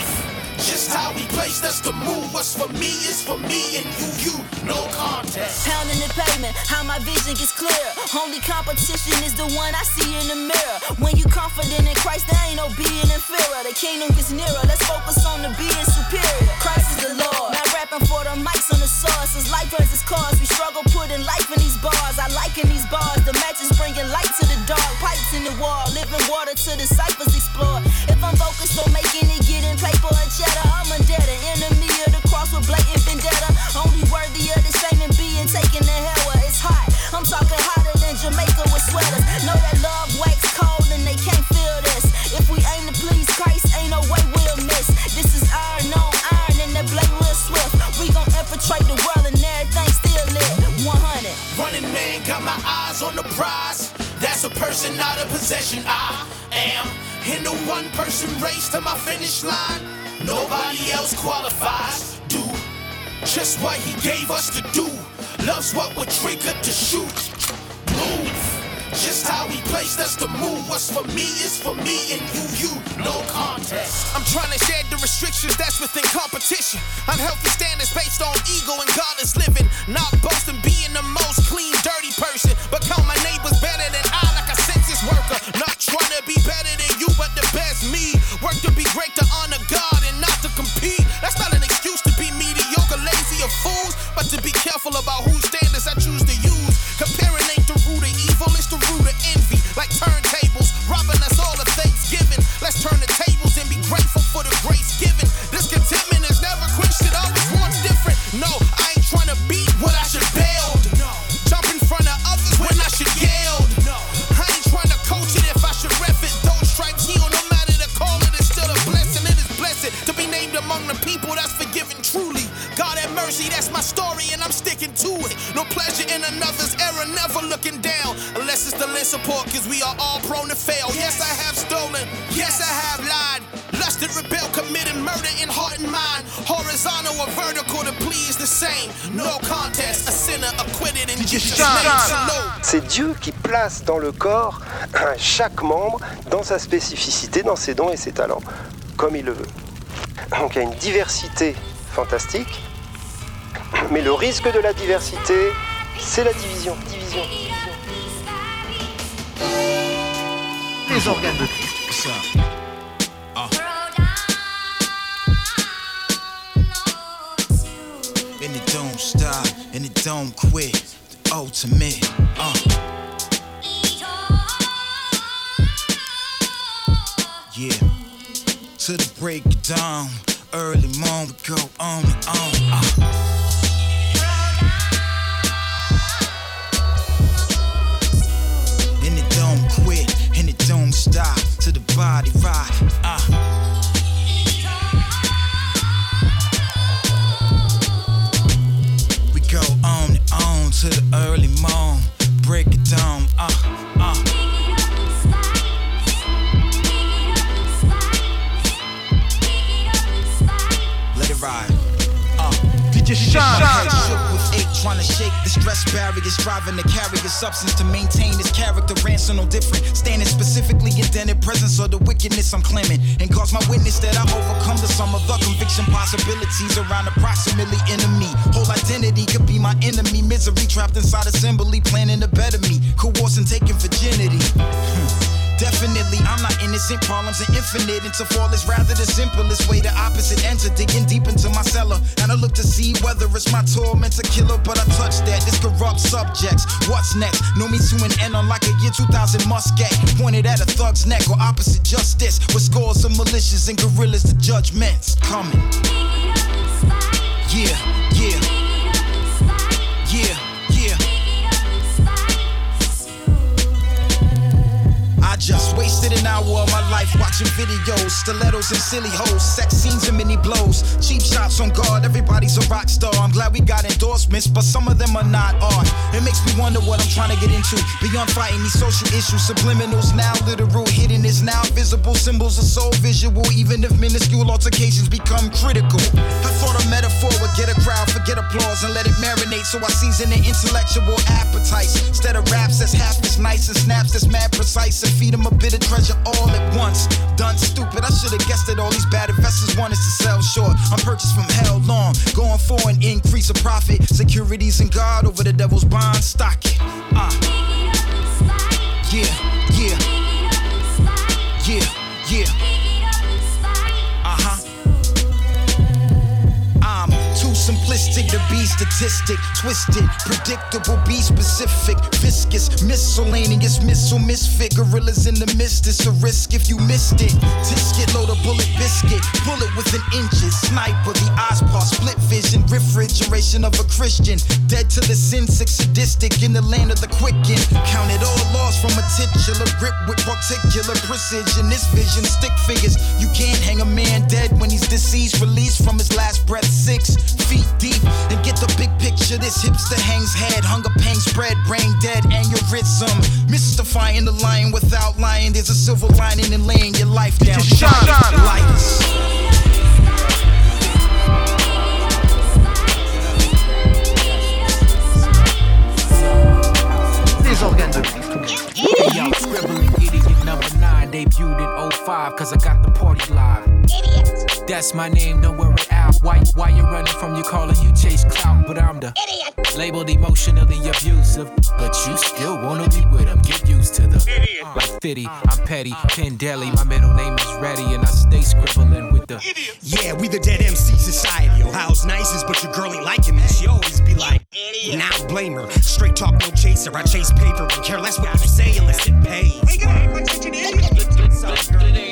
Just how he placed us to move. What's for me is for me and you, you. No contest. Pounding the pavement, how my vision gets clear. Only competition is the one I see in the mirror. When you confident in Christ, there ain't no being inferior. The kingdom gets nearer. Let's focus on the being superior. Christ is the Lord. Rapping for the mics on the source. As life its cause, we struggle putting life in these bars. I like in these bars. The matches bringing light to the dark. Pipes in the wall, living water to the ciphers explore. If I'm focused on making it, getting paper and cheddar, I'm a debtor. Enemy of the cross with blatant vendetta. Only worthy of the shame and being taken to hell it's hot. I'm talking hotter than Jamaica with sweaters. Know that love prize. That's a person, not a possession. I am in the one person race to my finish line. Nobody else qualifies. Do just what he gave us to do. Loves what we're triggered to shoot. Move. Just how he placed us to move. What's for me is for me and you, you. No contest. I'm trying to shed the restrictions that's within competition. Unhealthy standards based on ego and godless living. Not boasting being the most clean, dirty person. But count my neighbors better than I, like a census worker. Not trying to be better than you, but the best me. Work to be great to honor God and not to compete. That's not an excuse to be mediocre, lazy, or fools, but to be careful about whose standards I choose to Horizontal or vertical, the plea is the same. No contest, a sinner acquitted in Jesus' name. Salute. C'est Dieu qui place dans le corps chaque membre dans sa spécificité, dans ses dons et ses talents, comme il le veut. Donc il y a une diversité fantastique, mais le risque de la diversité, c'est la division. Division. Les organes de Christ. And don't quit. The ultimate, uh. Yeah. To the break of dawn, early morn, we go on and on. Uh. And it don't quit, and it don't stop. To the body rock, uh. To the early morn. Break it down, uh, uh. Let it ride. Uh. DJ Shan. Ache, trying to shake the stress barriers, driving to carry a substance to maintain his character. Ransom no different, standing specifically in dented presence of the wickedness I'm claiming, and cause my witness that I overcome the sum of the conviction possibilities around approximately enemy. Whole identity could be my enemy, misery trapped inside assembly, planning to better me, coercing, taking virginity. Hmm. Definitely, I'm not innocent. Problems are infinite. And to fall is rather the simplest way. The opposite enter, digging deep into my cellar. And I look to see whether it's my torment to killer, but I touch that. This corrupt subjects. What's next? Know me to an end on like a year 2000 musket. Pointed at a thug's neck or opposite justice. With scores of militias and guerrillas, the judgment's coming. Yeah. Yeah, I just wasted an hour of my life watching videos, stilettos and silly hoes, sex scenes and mini blows, cheap shots on guard. Everybody's a rock star. I'm glad we got endorsements, but some of them are not art. It makes me wonder what I'm trying to get into. Beyond fighting these social issues, subliminals now literal, hidden is now visible. Symbols are so visual, even if minuscule altercations become critical. I thought a metaphor would get a crowd, forget applause, and let it marinate. So I season the intellectual appetites. Instead of raps that's half as nice and snaps that's mad precise and feed them a bit of treasure all at once. Done stupid, I should have guessed that all these bad investors want us to sell short. I'm purchased from hell long, going for an increase of profit. Securities and God over the devil's bond stocking. Uh. Yeah, yeah. Yeah, yeah. Simplistic to be statistic, twisted, predictable, be specific, viscous, miscellaneous, missile, misfit, gorillas in the mist. It's a risk if you missed it. Tisket, load a bullet biscuit, bullet within inches, sniper, the Ospa, split vision, refrigeration of a Christian, dead to the sin, sick, sadistic in the land of the quicken. Counted all lost from a titular grip with particular precision. This vision, stick figures. You can't hang a man dead when he's deceased, released from his last breath, six feet deep. And get the big picture. This hipster hangs head, hunger pain spread, brain dead, aneurysm. Mystifying the lion without lying. There's a silver lining in laying your life down. Shine, lights. Des organes de Yo, scribbling idiot number nine debuted in 05 cause I got the party live. That's my name, don't worry out. Why, why you running from your caller? You chase clout, but I'm the idiot. Labeled emotionally abusive, but you still wanna be with him. Get used to the idiot. Uh, like Fitty, I'm petty, Pin Deli, my middle name is Ready, and I stay scribbling with the Yeah, we the Dead MC Society. Ohio's nicest, but your girl ain't liking me. She always be like, now blame her. Straight talk, no chaser. I chase paper and care less what you say unless it pays. It ain't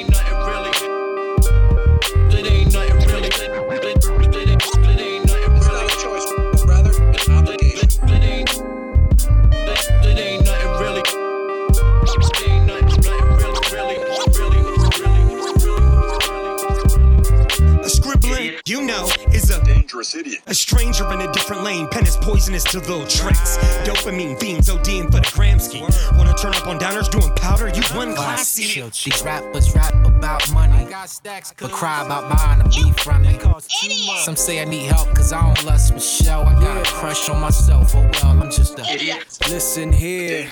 you know, is a dangerous idiot. A stranger in a different lane. Pen is poisonous to little tricks. Dopamine fiends ODing for the Grammys. Wanna turn up on downers doing powder? You one classy. Chill, These rappers rap about money, but cry about buying a beef from me. Some say I need help cause I don't lust Michelle. I got a crush on myself. Oh well, I'm just a idiot. Listen here,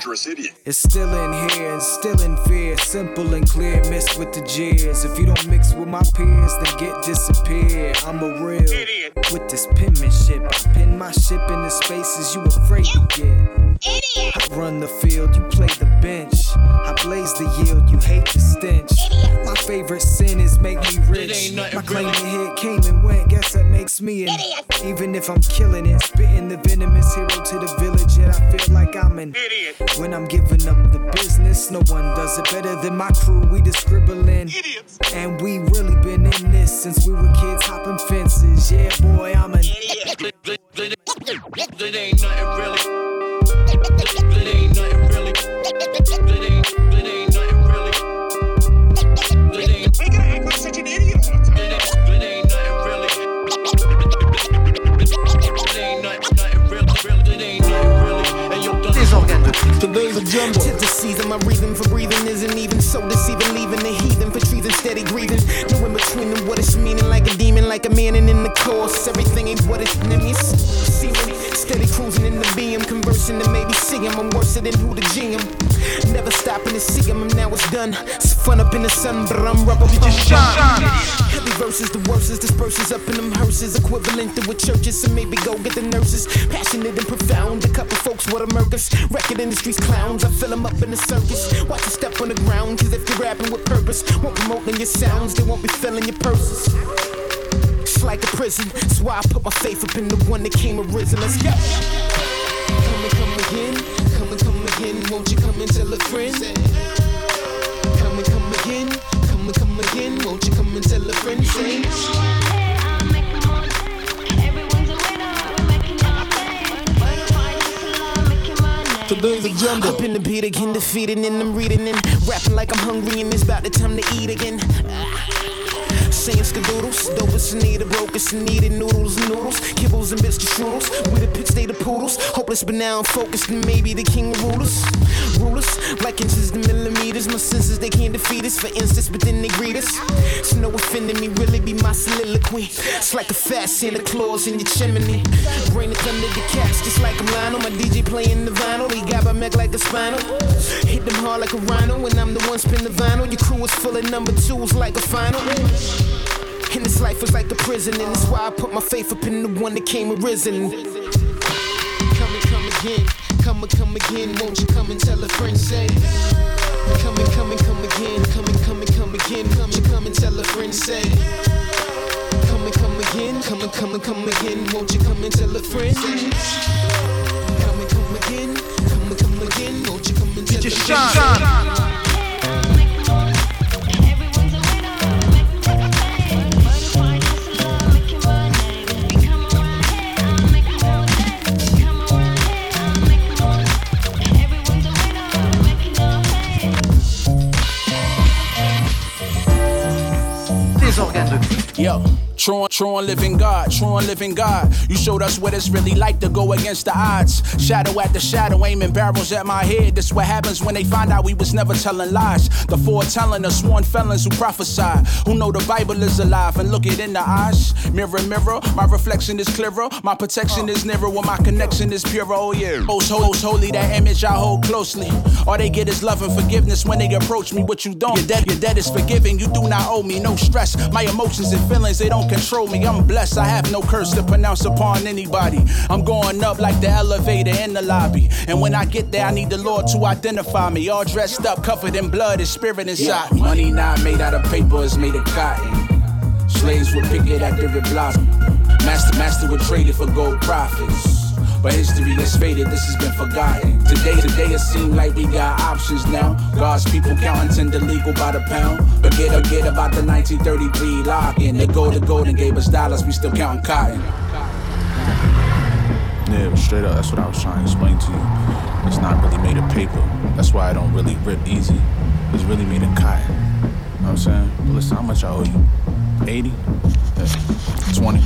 it's still in here and still in fear. Simple and clear, mixed with the jeers. If you don't mix with my peers, then get disappear. I'm a real idiot. With this penmanship, I pin my ship in the spaces you afraid to get. Idiot. I run the field, you play the bench. I blaze the yield, you hate the stench. Idiot. My favorite sin is make me rich. My claim to hit came and went, guess that makes me an idiot. Even if I'm killing it, spitting the venomous hero to the village, yet I feel like I'm an idiot. When I'm giving up the business, no one does it better than my crew. We the scribbling, Idiots. and we really been in this since we were kids hopping fences. Yeah, boy, I'm an idiot. It ain't nothing really. Like a jumbo. Tis the season, my reason for breathing isn't even so deceiving. Leaving the heathen for treason, steady grieving. No in between them, what it's meaning. Like a demon, like a man, and in the course, everything ain't what it's meaning. Steady cruising in the BM, conversing and maybe see him. I'm worse than who the GM. Never stopping to see him, and now it's done. It's fun up in the sun, but I'm rubber. You just shine. Heavy verses, the is disperses up in them hearses, equivalent to what churches. So maybe go get the nurses. Passionate and profound, a couple folks what a murkers. Record industry's clowns, I fill them up in the circus. Watch you step on the ground, cause if you're rapping with purpose, won't promote your sounds, they won't be filling your purses. It's like a prison, that's why I put my faith up in the one that came arisen. Let's go. Come and come again, come and come again, won't you come and tell a friend? Come and come again, come and come again, won't you come and tell a friend? Say, Today's agenda. Up in the beat again, defeated, and I'm reading and rapping like I'm hungry, and it's about the time to eat again. Ah. Saying skadoodles, dopest and needed brokers and needed noodles, and noodles, kibbles and biscuit strudels. With the pits, they the poodles. Hopeless, but now I'm focused, and maybe the king of rulers. Rulers, like inches to millimeters. My senses, they can't defeat us, for instance, but then they greet us. So no offending me, really be my soliloquy. It's like a fat Santa Claus in your chimney. Bring it under the cats, just like I'm Lionel. My DJ playing the vinyl, he got my neck like a spinal. Hit them hard like a rhino, when I'm the one spin the vinyl. Your crew is full of number twos like a final. And this life was like a prison, and that's why I put my faith up in the one that came arisen. Come and come again, come and come again, won't you come and tell a friend, say. Come and come and come again, come and come and come again, come and come and tell a friend, say. Come and come again, come and come and come again, won't you come and tell a friend? Come and come again, come and come again, won't you come and tell a friend? Yo, true, true and living God, true and living God. You showed us what it's really like to go against the odds. Shadow at the shadow, aiming barrels at my head. This is what happens when they find out we was never telling lies. The foretelling of sworn felons who prophesy, who know the Bible is alive and look it in the eyes. Mirror, mirror, my reflection is clearer. My protection is nearer when my connection is purer. Oh yeah, most holy, holy, that image I hold closely. All they get is love and forgiveness when they approach me. What you don't, your debt, your debt is forgiven. You do not owe me no stress. My emotions and feelings they don't control me. I'm blessed. I have no curse to pronounce upon anybody. I'm going up like the elevator in the lobby. And when I get there, I need the Lord to identify me. All dressed up, covered in blood, His spirit inside me. Money not made out of paper, it's made of cotton. Slaves would pick it at the blossom. Master, master would trade it for gold profits. But history is faded, this has been forgotten. Today, today it seems like we got options now. God's people counting tender legal by the pound. But get forget about the 1933 lock-in. They go to gold and gave us dollars, we still counting cotton. Yeah, straight up, that's what I was trying to explain to you. It's not really made of paper. That's why I don't really rip easy. It's really made of cotton. You know what I'm saying? Listen, how much I owe you? 80? Yeah. 20?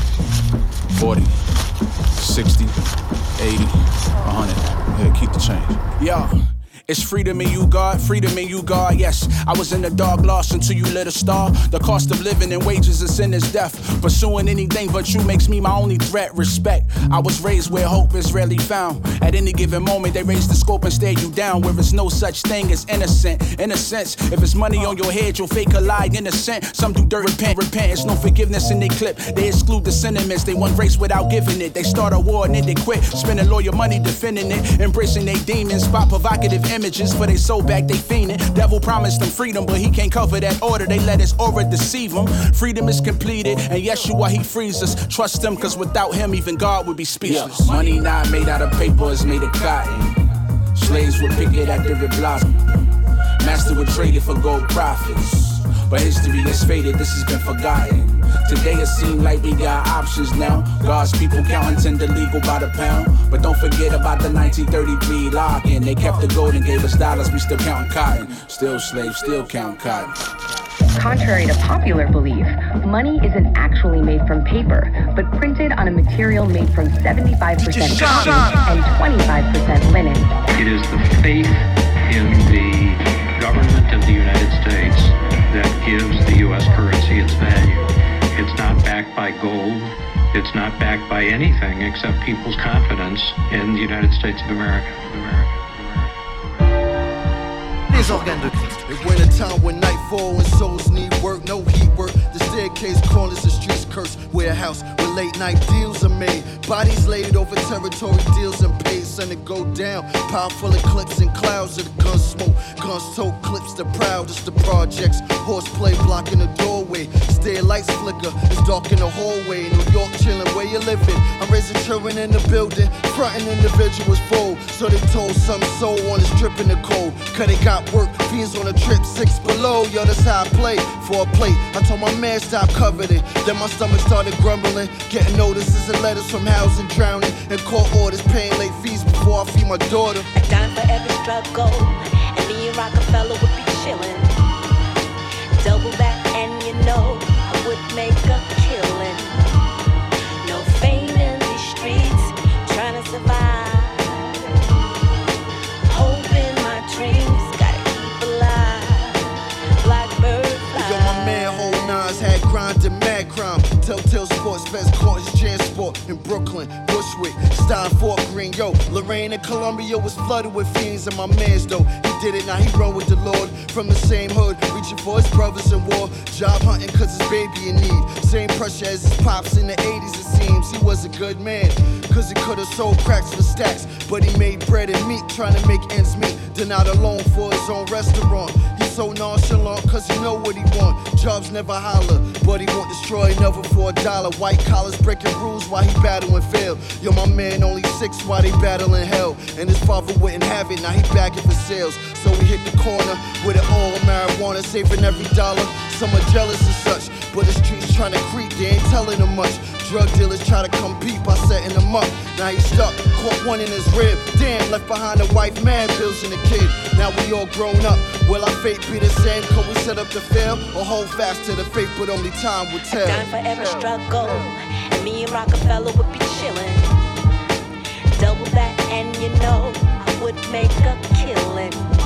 40? 60? 80? 100? Yeah, keep the change. Yeah. It's freedom in you, God, freedom in you, God. Yes, I was in the dark, lost until you lit a star. The cost of living and wages of sin is death. Pursuing anything but you makes me my only threat. Respect. I was raised where hope is rarely found. At any given moment, they raise the scope and stare you down. Where there's no such thing as innocent. In a sense, if it's money on your head, you'll fake a lie. Innocent. Some do dirt, repent, repent. It's no forgiveness in they clip. They exclude the sentiments. They want grace without giving it. They start a war and then they quit. Spending lawyer money defending it. Embracing they demons. Spot provocative images for they soul back, they fiending. Devil promised them freedom, but he can't cover that order. They let his aura deceive them. Freedom is completed, and Yeshua, he frees us. Trust him, cause without him, even God would be speechless. Yeah. Money not made out of paper, is made of cotton. Slaves would pick it at the blossom. Master would trade it for gold profits. But history is faded, this has been forgotten. Today it seems like we got options now. God's people counting tender legal by the pound. But don't forget about the 1933 lock-in. They kept the gold and gave us dollars, we still counting cotton. Still slaves, still counting cotton. Contrary to popular belief, money isn't actually made from paper, but printed on a material made from 75% cotton and 25% linen. It is the faith in the government of the United States that gives the U.S. currency its value. It's not backed by gold. It's not backed by anything except people's confidence in the United States of America. Les organes de Christ. It went a time when nightfall and souls need work, no heat work. The staircase corner house where late night deals are made. Bodies laid over territory deals and paid. Send it go down. Powerful clips and clouds of the gun smoke. Guns tote clips the proudest the projects. Horseplay blocking the doorway. Stair lights flicker. It's dark in the hallway. New York chilling where you living. I'm raising children in the building. Frontin' individuals full. So they told some soul on his trip in the cold. Cause they got work. Fiends on a trip six below. Yo, that's how I play for a plate. I told my man stop covering it. Then my stomach started grumbling. Getting notices and letters from housing drowning. And court orders paying late fees before I feed my daughter. A dime for every struggle. And me and Rockefeller would be chillin'. Double that, and you know I would make a killing. No fame in these streets, trying to survive. Hoping my dreams gotta keep alive. Blackbird fly. Yo, my man Whole Nines had grind and mad crime. Telltale Sports Fest caught his Jansport in Brooklyn, Bushwick, Stein Fort Greene. Yo, Lorraine and Columbia was flooded with fiends and my mans though. He did it, now he run with the Lord. From the same hood, reaching for his brothers in war. Job hunting cause his baby in need. Same pressure as his pops in the 80s, it seems. He was a good man. Cause he could've sold cracks for stacks. But he made bread and meat, trying to make ends meet. Then out alone for his own restaurant. So nonchalant cause he know what he want. Jobs never holler, but he won't destroy another for a dollar. White collars breaking rules while he battling fail. Yo, my man only six while they battling hell. And his father wouldn't have it, now he it for sales. So we hit the corner with it all marijuana, saving every dollar. Some are jealous and such, but the streets trying to creep, they ain't telling them much. Drug dealers try to come compete by setting them up. Now he's stuck, caught one in his rib. Damn, left behind a wife, man, bills and a kid. Now we all grown up. Will our fate be the same? Could we set up to fail or hold fast to the faith? But only time will tell. Dime for every struggle. And me and Rockefeller would be chilling. Double that, and you know I would make a killing.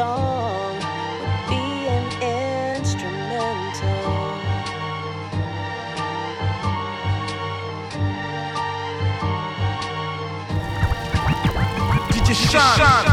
Song would be an instrumental. DJ Shan. Les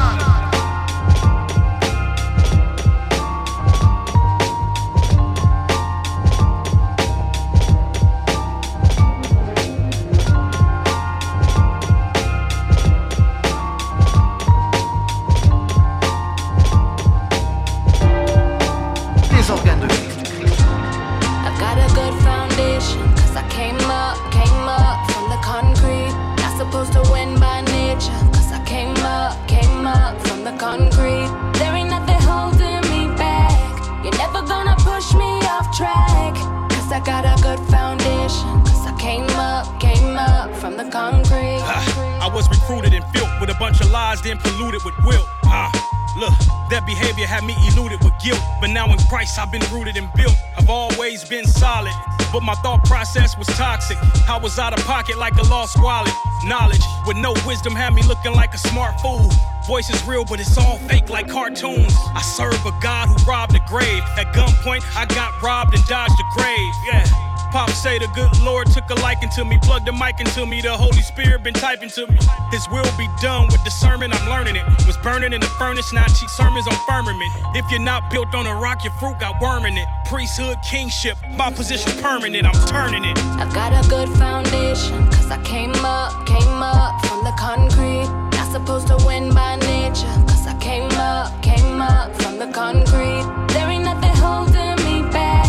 I got a good foundation, cause I came up, came up from the concrete. I was recruited and filled with a bunch of lies, then polluted with will. Ah, look, that behavior had me eluded with guilt. But now in Christ, I've been rooted and built. I've always been solid, but my thought process was toxic. I was out of pocket like a lost wallet. Knowledge with no wisdom had me looking like a smart fool. Voice is real, but it's all fake like cartoons. I serve a God who robbed the grave. At gunpoint, I got robbed and dodged the grave. Yeah. Pop say the good Lord took a liking to me, plugged the mic into me. The Holy Spirit been typing to me. His will be done with discernment. I'm learning it. Was burning in the furnace, now cheap sermons on firmament. If you're not built on a rock, your fruit got worm in it. Priesthood, kingship, my position permanent. I'm turning it. I've got a good foundation, cause I came up, came up from the concrete. Not supposed to win by nature, cause I came up, came up from the concrete. There ain't nothing holding me back.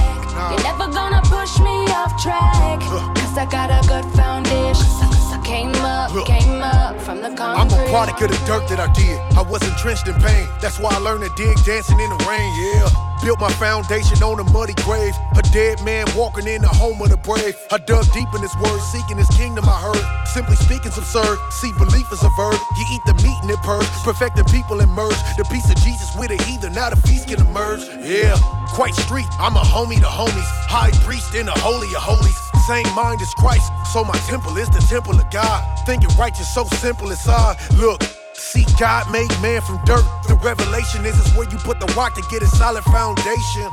You're never gonna push me off track, cause I got a good foundation. Came up, came up from the I'm a product of the dirt that I did. I wasn't drenched in pain. That's why I learned to dig dancing in the rain, yeah. Built my foundation on a muddy grave. A dead man walking in the home of the brave. I dug deep in his words, seeking his kingdom, I heard. Simply speaking, speaking's absurd. See, belief is a verb. You eat the meat and it purrs. Perfecting people and merge. The piece of Jesus with a heathen, now the feast can emerge. Yeah, quite street. I'm a homie to homies. High priest in the holy of holies. Same mind as Christ. So my temple is the temple of God. Thinking righteous, so simple inside. Uh, look, See, God made man from dirt. The revelation is, is where you put the rock to get a solid foundation.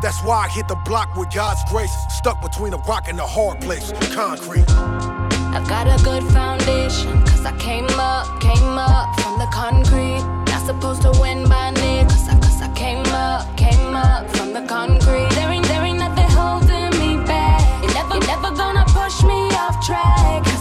That's why I hit the block with God's grace. Stuck between a rock and a hard place. Concrete. I've got a good foundation, cause I came up, came up from the concrete. Not supposed to win by nature, cause I, cause I came up, came up from the concrete.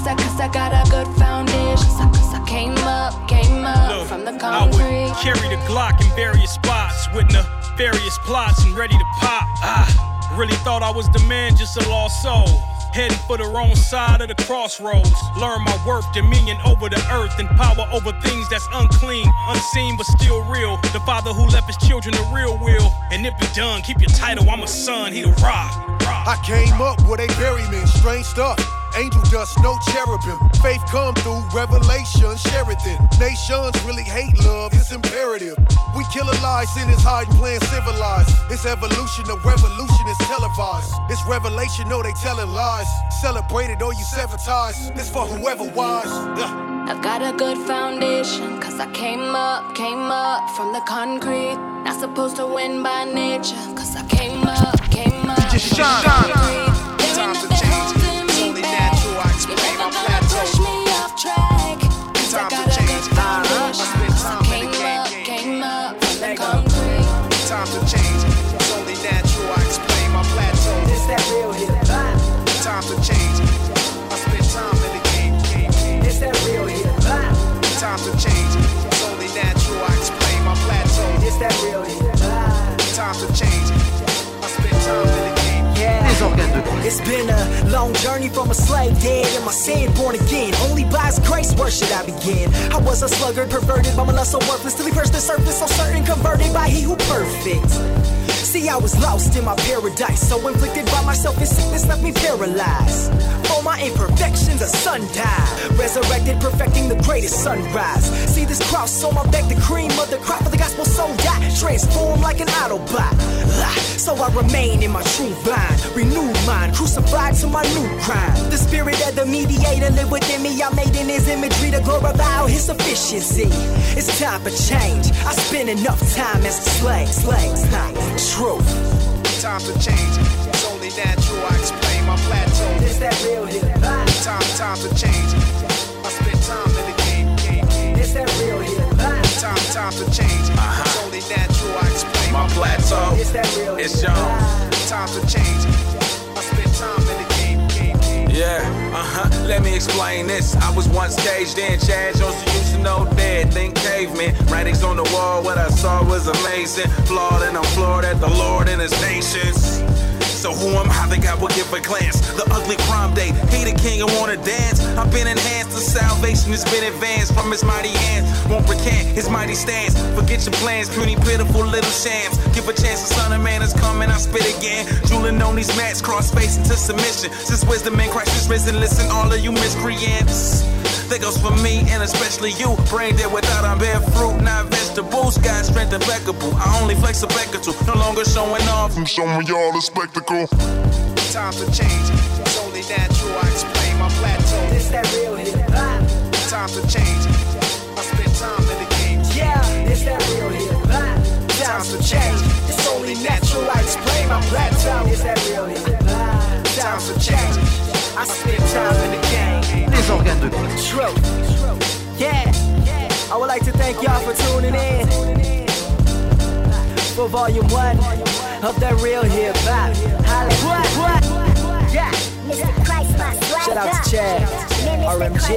Cause I, cause I got a good foundation. Cause I, cause I came up, came up Look, from the I would carry the Glock in various spots with nefarious plots and ready to pop. Ah, really thought I was the man, just a lost soul. Heading for the wrong side of the crossroads. Learn my worth, dominion over the earth, and power over things that's unclean, unseen, but still real. The father who left his children the real will. And it be done, keep your title, I'm a son, he the rock. I came up where they bury me, strange stuff. Angel dust, no cherubim. Faith come through, revelation, Sheraton. Nations really hate love, it's imperative. We kill a lie, sin is hiding, playing civilized. It's evolution, the revolution is televised. It's revelation, no, they telling lies. Celebrate it or you ties. It's for whoever wise. Yeah. I've got a good foundation, cause I came up, came up from the concrete. Not supposed to win by nature, cause I came up, came up. Just shine. It's been a long journey from a slave dead and my sin born again. Only by his grace, where should I begin? I was a sluggard, perverted by my lust so worthless. Till he perched the surface, so certain, converted by he who perfect. See, I was lost in my paradise, so inflicted by myself and sickness left me paralyzed. For my imperfections, a sun died, resurrected, perfecting the greatest sunrise. See this cross on my back, the cream of the crop of the gospel soul die, transformed like an Autobot. Ah, So I remain in my true vine, renewed mind, crucified to my new crime. The spirit of the mediator live within me. I made in his imagery to glorify his sufficiency. It's time for change. I spend enough time as a slave, slave, slave. Truth. Times have changed. It's only natural. I explain my plateau. It's that real hip hop. Time, times have changed. I spend time in the game. game, game. It's that real hip hop. Time, times have changed. Uh-huh. It's only natural. I explain my plateau. It's that real It's hip young. hop. Times have changed. Yeah, uh huh. Let me explain this. I was once caged in. Chad Jones used to know dead. Think caveman. Writings on the wall. What I saw was amazing. Flawed and I'm floored at the Lord and his nations. So who am I? Think I would give a glance. The ugly crime day. He the king and wanna dance. Been enhanced. The salvation has been advanced from his mighty hands. Won't recant his mighty stance. Forget your plans, puny, pitiful little shams. Give a chance, the son of man is coming. I spit again. Drooling on these mats, cross face into submission. Since wisdom in Christ is risen, listen, all of you miscreants. That goes for me and especially you. Brain dead without bear fruit, not vegetables. Got strength impeccable. I only flex a peck or two. No longer showing off. I'm showing y'all a spectacle. Times have changed. It's only natural. I explain my plateau. It's that real hip hop. Times have changed. I spend time in the game. Yeah, it's that real hip hop. Times have changed. It's only natural. I explain my plateau. It's that real hip hop. Times have changed. I spend time in the game. Les organes de Christ. Yeah. I would like to thank y'all for tuning in for volume one of that real hip hop. Holla. What? What? RMG.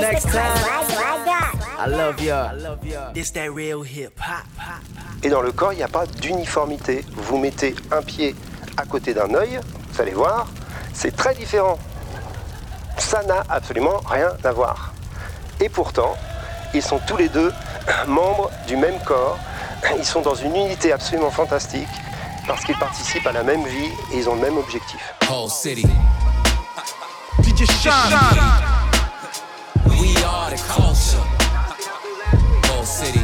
Next I love. Et dans le corps, il n'y a pas d'uniformité. Vous mettez un pied à côté d'un œil, vous allez voir, c'est très différent. Ça n'a absolument rien à voir. Et pourtant, ils sont tous les deux membres du même corps, Ils sont dans une unité absolument fantastique parce qu'ils participent à la même vie et ils ont le même objectif. Whole city. DJ Sean. We are the culture. Whole city.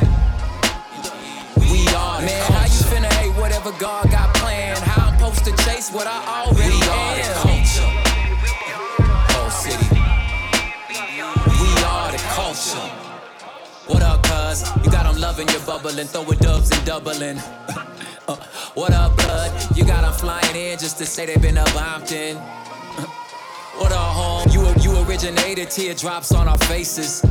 We are the Man, how you finna hate whatever God got planned? How I'm supposed to chase what I already we are am? The culture. Whole city. We are the culture. What up, cuz? You got them loving your bubbling, throwing dubs and doubling. Uh, what up, blood? You got them flying in just to say they've been Bompton. Uh, what up, home? You, you originated teardrops on our faces.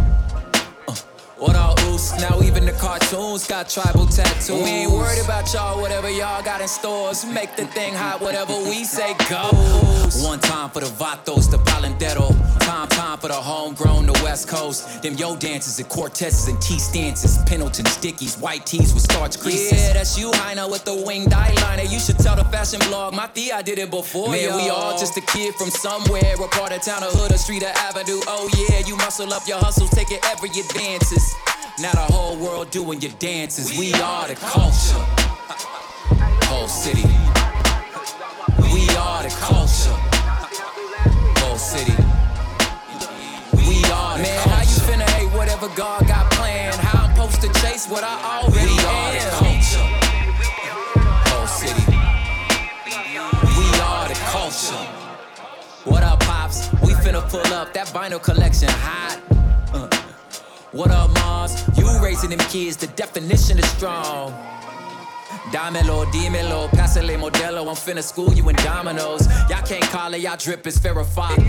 What all oos? Now even the cartoons got tribal tattoos. We ain't worried about y'all, whatever y'all got in stores. Make the thing hot, whatever we say goes. One time for the Vatos, the Palandero. Time, time for the homegrown, the West Coast. Them yo dances and quartets and T stances. Pendletons, Dickies, white tees with starch creases. Yeah, that's you, Heiner, with the winged eyeliner. You should tell the fashion blog. My Thea I did it before. Man, yo. we all just a kid from somewhere. A part of town, a hood, a street, a avenue. Oh yeah, you muscle up your hustles, taking every advances. Now the whole world doing your dances. We are the culture. Whole city. We are the culture. Whole city. We are the Man, how you finna hate whatever God got planned? How I'm supposed to chase what I already we are am? The culture. Whole city. We are the culture. What up, pops? We finna pull up that vinyl collection hot. Uh. What up, Mars? You raising them kids, the definition is strong. Dámelo, dímelo, pásale modelo. I'm finna school you in dominoes. Y'all can't call it, y'all drip is verified.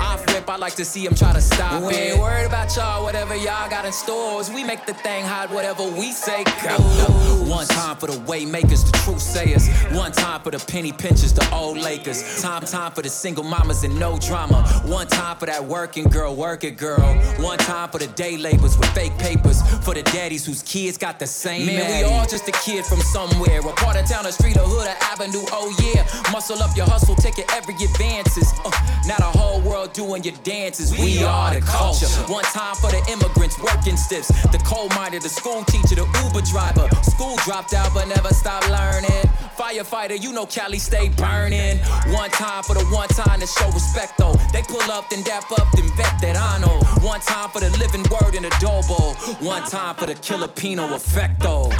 I rip, I like to see them try to stop we it. ain't worried about y'all, whatever y'all got in stores. We make the thing hot, whatever we say goes. One time for the way makers, the truth sayers. One time for the penny pinchers, the old Lakers. Time, time for the single mamas and no drama. One time for that working girl, work it girl. One time for the day labors with fake papers. For the daddies whose kids got the same. Man, we all just a kid from somewhere somewhere. A part of town, a street, a hood, a avenue, oh yeah. Muscle up your hustle, taking every advances. Uh, now the whole world doing your dances. We, we are the culture. One time for the immigrants, working stiffs. The coal miner, the school teacher, the Uber driver. School dropped out but never stopped learning. Firefighter, you know Cali stay burning. One time for the one time to show respect though. They pull up, then dap up, then vet that I know. One time for the living word in adobo. One time for the killer Pino effect though.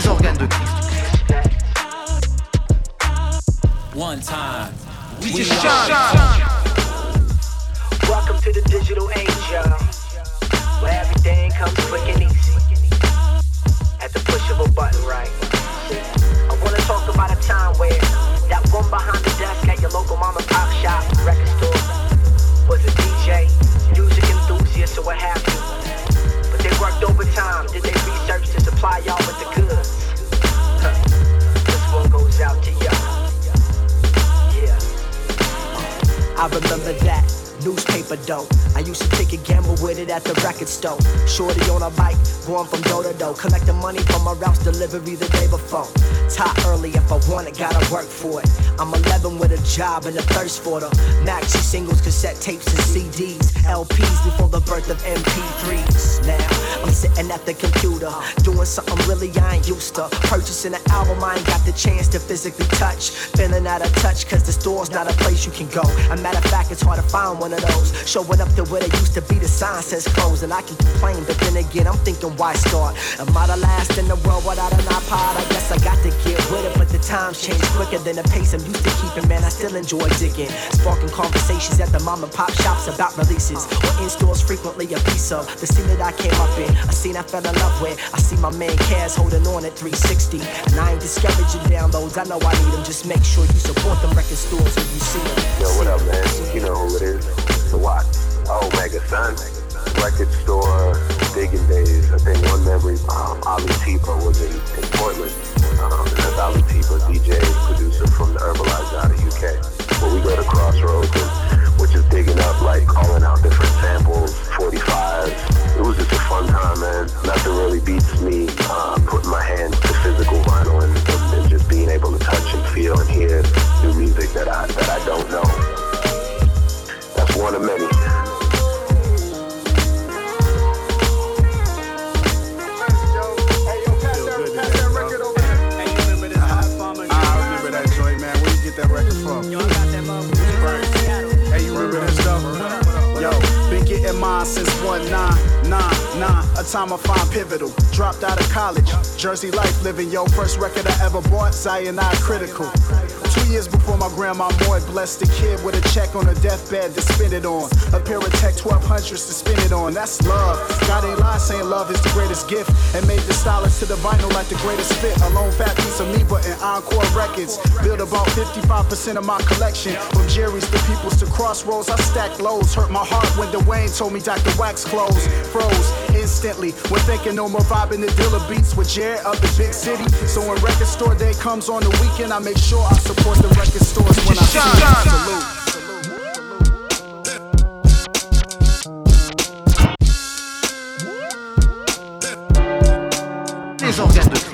Les organes de Christ. One time. We, we just shine. Welcome to the digital age, y'all. Where everything comes quick and easy. At the push of a button, right? I wanna talk about a time where that one behind the desk at your local mom and pop shop, I remember that newspaper dough. I used to take a gamble with it at the record store. Shorty on a bike, going from door to door, collecting money from my routes delivery the day before. Tie early if I want it, gotta work for it. I'm 11 with a job and a thirst for the maxi singles, cassette tapes, and CDs, LPs before the birth of MP3s. Now I'm sitting at the computer, doing something really I ain't used to. Purchasing an album I ain't got the chance to physically touch. Feeling out of touch, cause the store's not a place you can go. A matter of fact, it's hard to find one of those. Showing up to where they used to be, the sign says closed. And I can complain, but then again, I'm thinking, why start? Am I the last in the world without an iPod? I guess I got to get with it, but the times change quicker than the pace I'm used to keeping. Man, I still enjoy digging. Sparking conversations at the mom and pop shops about releases. Or in stores frequently a piece of the scene that I came up in. A scene I fell in love with. I see my man Kaz holding on at 360. And I ain't discouraging downloads, I know I need them. Just make sure you support them record stores when you see them. Yo, what up, man? You know who it is to watch. Omega Sun, record store, digging days. I think one memory, um, Ollie Teeba was in, in Portland. Um, that's Ollie Teeba, DJ, producer from the Herbaliser out of UK. But we go to Crossroads, and we're just digging up, like calling out different samples, 45s. It was just a fun time, man. Nothing really beats me uh, putting my hands to physical vinyl and, and, just being able to touch and feel and hear new music that I that I don't know. since 1 9 a time I find pivotal. Dropped out of college, Jersey life living, yo. First record I ever bought, Cyanide Critical. Two years before my grandma Moy blessed a kid with a check on her deathbed to spend it on. A pair of Tech 1200s to spend it on. That's love. God ain't lie saying love is the greatest gift. And made the stylist to the vinyl like the greatest fit. A lone fat piece of Liba and Encore Records. Built about 55% of my collection. From Jerry's to People's to Crossroads, I stacked loads. Hurt my heart when Dwayne told me Dr. Wax clothes. Froze instantly when thinking no more vibing the dealer beats with Jared up in big city. So when record store day comes on the weekend, I make sure I support support the record stores when I Salute. Les organes de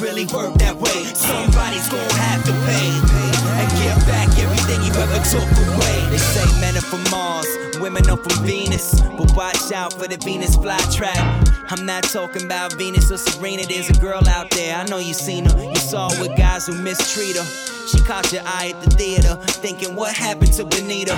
really work that way. Somebody's gonna have to pay and give back everything you ever took away. They say men are from Mars, women are from Venus. But watch out for the Venus flytrap. I'm not talking about Venus or Serena. There's a girl out there, I know you seen her. You saw her with guys who mistreat her. She caught your eye at the theater, thinking what happened to Benita.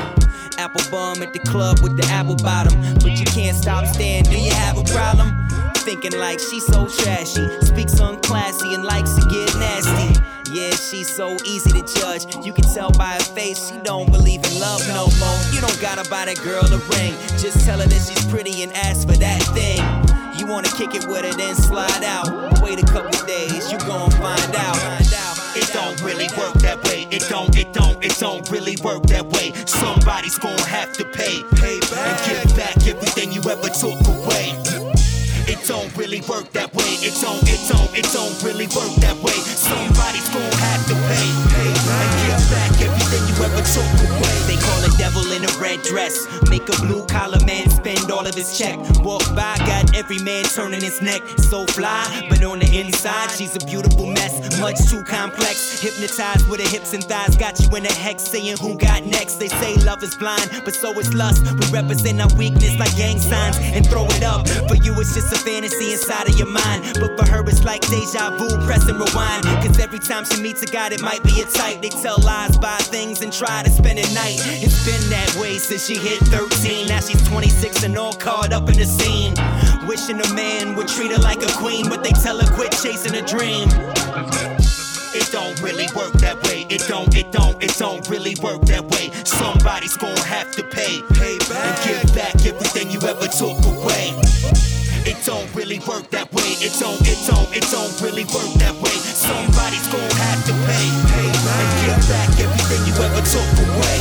Apple bum at the club with the apple bottom. But you can't stop staring, do you have a problem? Thinking like she's so trashy, speaks unclassy, and likes to get nasty. Yeah, she's so easy to judge. You can tell by her face she don't believe in love no more. You don't gotta buy that girl a ring. Just tell her that she's pretty and ask for that thing. You wanna kick it with her, then slide out. Wait a couple days, you gon' find out. It don't really work that way. It don't, it don't, it don't really work that way. Somebody's gonna have to pay, and give back everything you ever took away. Don't really work that way. It don't, it don't, it don't really work that way. Somebody's gonna have to pay, pay, and give back you ever took. They call a devil in a red dress. Make a blue collar man spend all of his check. Walk by, got every man turning his neck. So fly, but on the inside, she's a beautiful mess. Much too complex. Hypnotized with her hips and thighs. Got you in a hex saying who got next. They say love is blind, but so is lust. We represent our weakness like gang signs and throw it up. For you, it's just a fantasy inside of your mind. But for her, it's like deja vu, press and rewind. Cause every time she meets a guy that might be a type, they tell lies, buy things, and try to spend a night. It's been that way since she hit 13. Now she's 26 and all caught up in the scene. Wishing a man would treat her like a queen, but they tell her quit chasing a dream. It don't really work that way. It don't, it don't, it don't really work that way. Somebody's gonna have to pay, pay back, and give back everything you ever took away. It don't really work that way. It don't, it don't, it don't really work that way. Somebody's gonna have to pay, pay and give back everything you ever took away.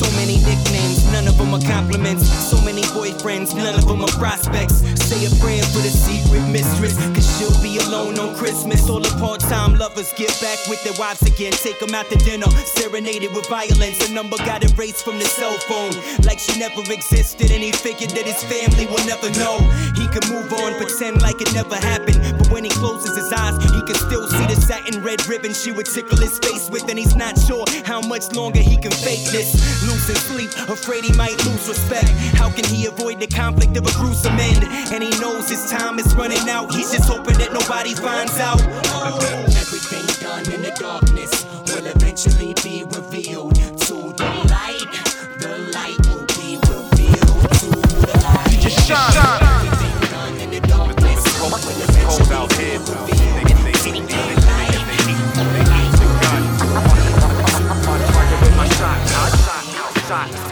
So many nicknames, none of them are compliments. So many boyfriends, none of them are prospects. Say a prayer for the secret mistress, cause she'll be alone on Christmas. All the part time lovers get back with their wives again. Take them out to dinner, serenaded with violence. A number got erased from the cell phone, like she never existed. And he figured that his family will never know. He could move on, pretend like it never happened. When he closes his eyes, he can still see the satin red ribbon she would tickle his face with. And he's not sure how much longer he can fake this losing sleep, afraid he might lose respect. How can he avoid the conflict of a gruesome end? And he knows his time is running out. He's just hoping that nobody finds out. Everything done in the darkness will eventually be revealed to the light. The light will be revealed to the light. Just shine. Shot.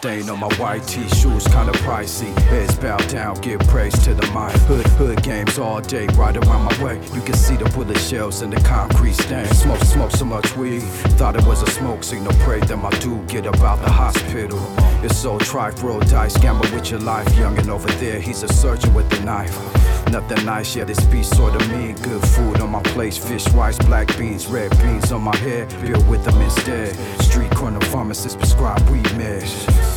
Stain on my white tee, shoes kinda pricey. Heads bow down, give praise to the mic. Hood, hood games all day, right around my way. You can see the bullet shells in the concrete stain. Smoke, smoke so much weed, thought it was a smoke signal. Pray that my dude get about the hospital. It's so trife, roll dice, gamble with your life. Young and over there, he's a surgeon with a knife. Nothing nice, yet this beast sorta mean. Good food on my plate, fish, rice, black beans, red beans on my head. Beer with them instead. Street corner pharmacist prescribe weed meds.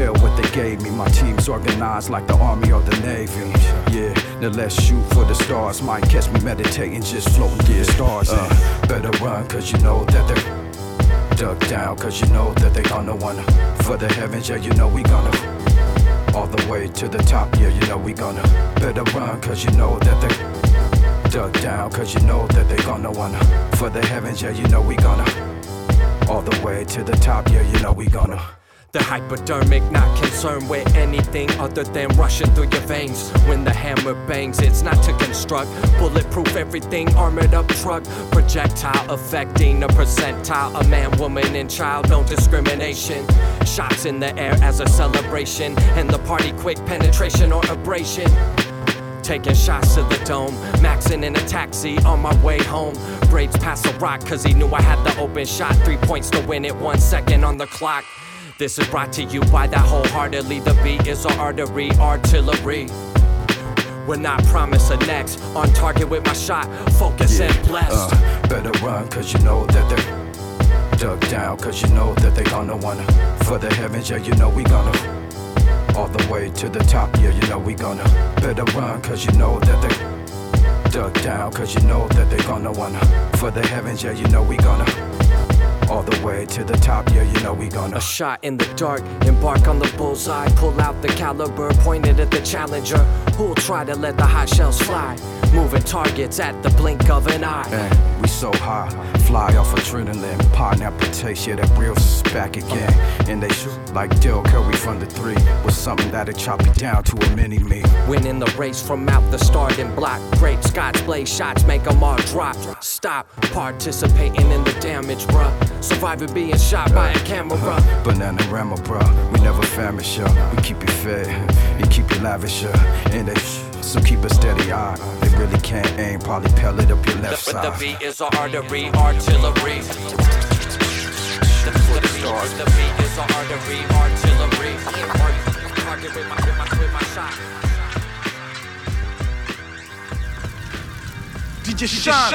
Hell what they gave me. My team's organized like the army or the navy. Yeah, now let's shoot for the stars. Might catch me meditating, just floating through the stars. Uh, better run, cause you know that they're dug down, cause you know that they gonna wanna. For the heavens, yeah, you know we gonna. All the way to the top, yeah, you know we gonna. Better run, cause you know that they dug down, cause you know that they gonna wanna. For the heavens, yeah, you know we gonna. All the way to the top, yeah, you know we gonna. The hypodermic, not concerned with anything other than rushing through your veins. When the hammer bangs, it's not to construct. Bulletproof everything, armored up truck. Projectile affecting a percentile. A man, woman, and child, no discrimination. Shots in the air as a celebration. And the party quick penetration or abrasion. Taking shots to the dome, maxing in a taxi on my way home. Braids past a rock, cause he knew I had the open shot. Three points to win it, one second on the clock. This is brought to you by that wholeheartedly. The beat is our artery, artillery. When I promise a next, on target with my shot, focus and blessed. Uh, better run, cause you know that they're dug down, cause you know that they gonna wanna. For the heavens, yeah, you know we gonna. All the way to the top, yeah, you know we gonna. Better run, cause you know that they're dug down, cause you know that they gonna wanna. For the heavens, yeah, you know we gonna. All the way to the top, yeah, you know we gonna. A shot in the dark, embark on the bullseye. Pull out the caliber, pointed at the challenger. Who'll try to let the hot shells fly? Moving targets at the blink of an eye. Man, we so high, fly off adrenaline. Pineapple taste, yeah, that real back again. And they shoot like Del Curry from the three. With something that'll chop you down to a mini me. Winning the race from out the starting block. Great Scots blaze shots, make them all drop. Stop participating in the damage, bruh. Surviving being shot by a camera. Banana rama, bro. We never famish ya. We keep you fed and keep you lavish ya. And they so keep a steady eye. They really can't aim, probably pellet up your left The, side. the beat is our artery, artillery. The, the, beat, the beat is our artery, artillery. Target with my, with my, with my shot. DJ Shan.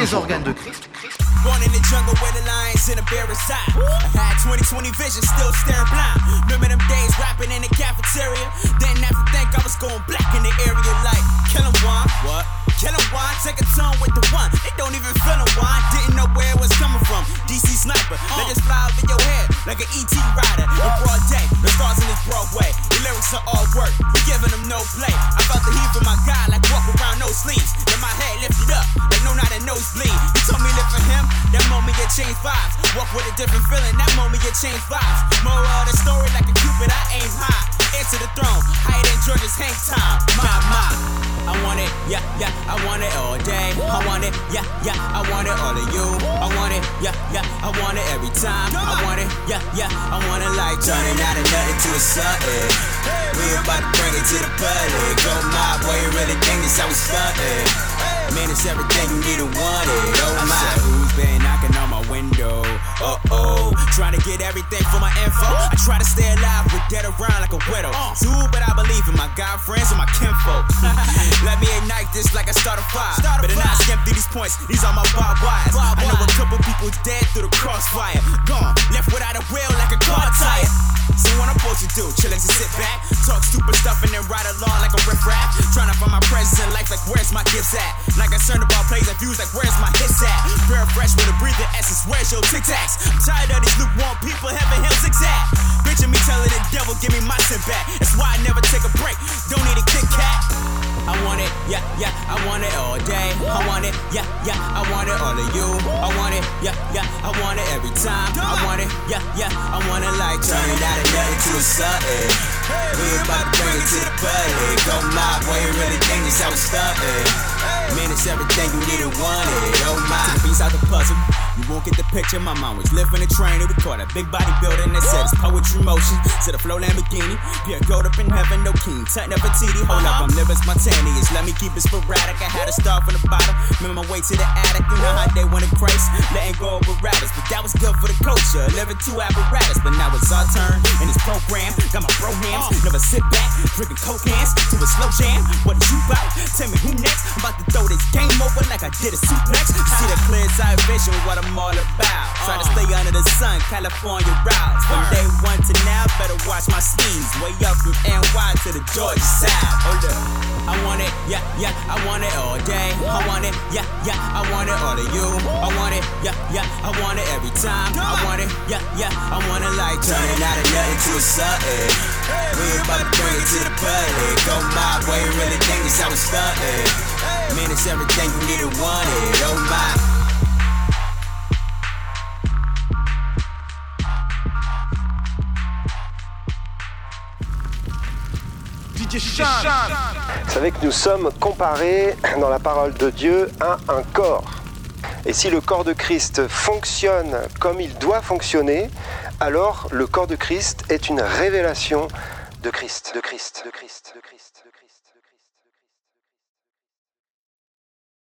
Les organes de Christ. Born in the jungle where the lions and the bear reside. I had 20/20 vision, still staring blind. Remember them days rapping in the cafeteria? Didn't have to think I was going black in the area like killing one. What? Killing one, take a turn with the one. They don't even feel a wine. Didn't know where it was coming from. DC sniper, let uh. this fly over your head like an ET rider. In broad day, the stars in this Broadway. The lyrics are all work. We giving them no play. I felt the heat from my guy like walk around no sleeves. Then my head lifted up, like no, not a nosebleed. He told me live for him. That moment it changed vibes. Walk with a different feeling. That moment it changed vibes. More of the story like a cupid. I aim high. Into the throne. Higher than George's hang time. My, my. I want it, yeah, yeah, I want it all day. I want it, yeah, yeah, I want it all of you. I want it, yeah, yeah, I want it every time. I want it, yeah, yeah, I want it like turning out of nothing to a something. We about to bring it to the public. Go my boy, you really think this how we started? Man, it's everything you need to want it. Uh oh, trying to get everything for my info. I try to stay alive, but dead around like a widow. Too, but I believe in my God friends and my kinfolk. Let me ignite this like I start a fire. Better not skim through these points, these are my barbed wires. I know a couple people dead through the crossfire. Gone, left without a wheel like a car tire. So what I'm supposed to do? Chillin' to sit back, talk stupid stuff and then ride along like a riff rap. Trying to find my presence in life like where's my gifts at? Not concerned about plays and views like where's my hits at? Bare fresh with a breathing essence, where's your tic tacs? I'm tired of these lukewarm people having hell zigzag. Picture me telling the devil, give me my sin back. That's why I never take a break. Don't need a Kit Kat. I want it, yeah, yeah, I want it all day. I want it, yeah, yeah, I want it all of you. I want it, yeah, yeah, I want it every time. I want it, yeah, yeah, I want it like turning out of nothing to a something. We about to bring it to the public. Go my you really think this how we? Man, it's everything you need to want it. Oh my, to piece out the puzzle. You won't get the picture. My mom was living a train and we caught a big body building that said it's poetry motion. To the flow Lamborghini, pure gold up in heaven, no king. Tighten up a TD, hold up, I'm living spontaneous. Let me keep it sporadic. I had to start from the bottom, remember my way to the attic. You know how they wanted grace, letting go of Barabbas, but that was good for the culture. Living two apparatus, but now it's our turn in this program. Got my bro hands, never sit back, drinking coke hands to a slow jam. What you about? Tell me who next? I'm about to throw this game over like I did a suplex. See the clear side vision, what I'm all about. Try to stay under the sun, California routes. From day one to now, better watch my schemes. Way up from NY to the Georgia side. Hold up. I want it, yeah, yeah, I want it all day. I want it, yeah, yeah, I want it all of you. I want it, yeah, yeah, I want it every time. I want it, yeah, yeah, I want it like turning out of nothing to a something. We about to bring it to the public. Go my way, really think it's how it's started. Man, it's everything you need to want it. Oh my. Vous savez que nous sommes comparés dans la parole de Dieu à un corps. Et si le corps de Christ fonctionne comme il doit fonctionner, alors le corps de Christ est une révélation de Christ, de Christ.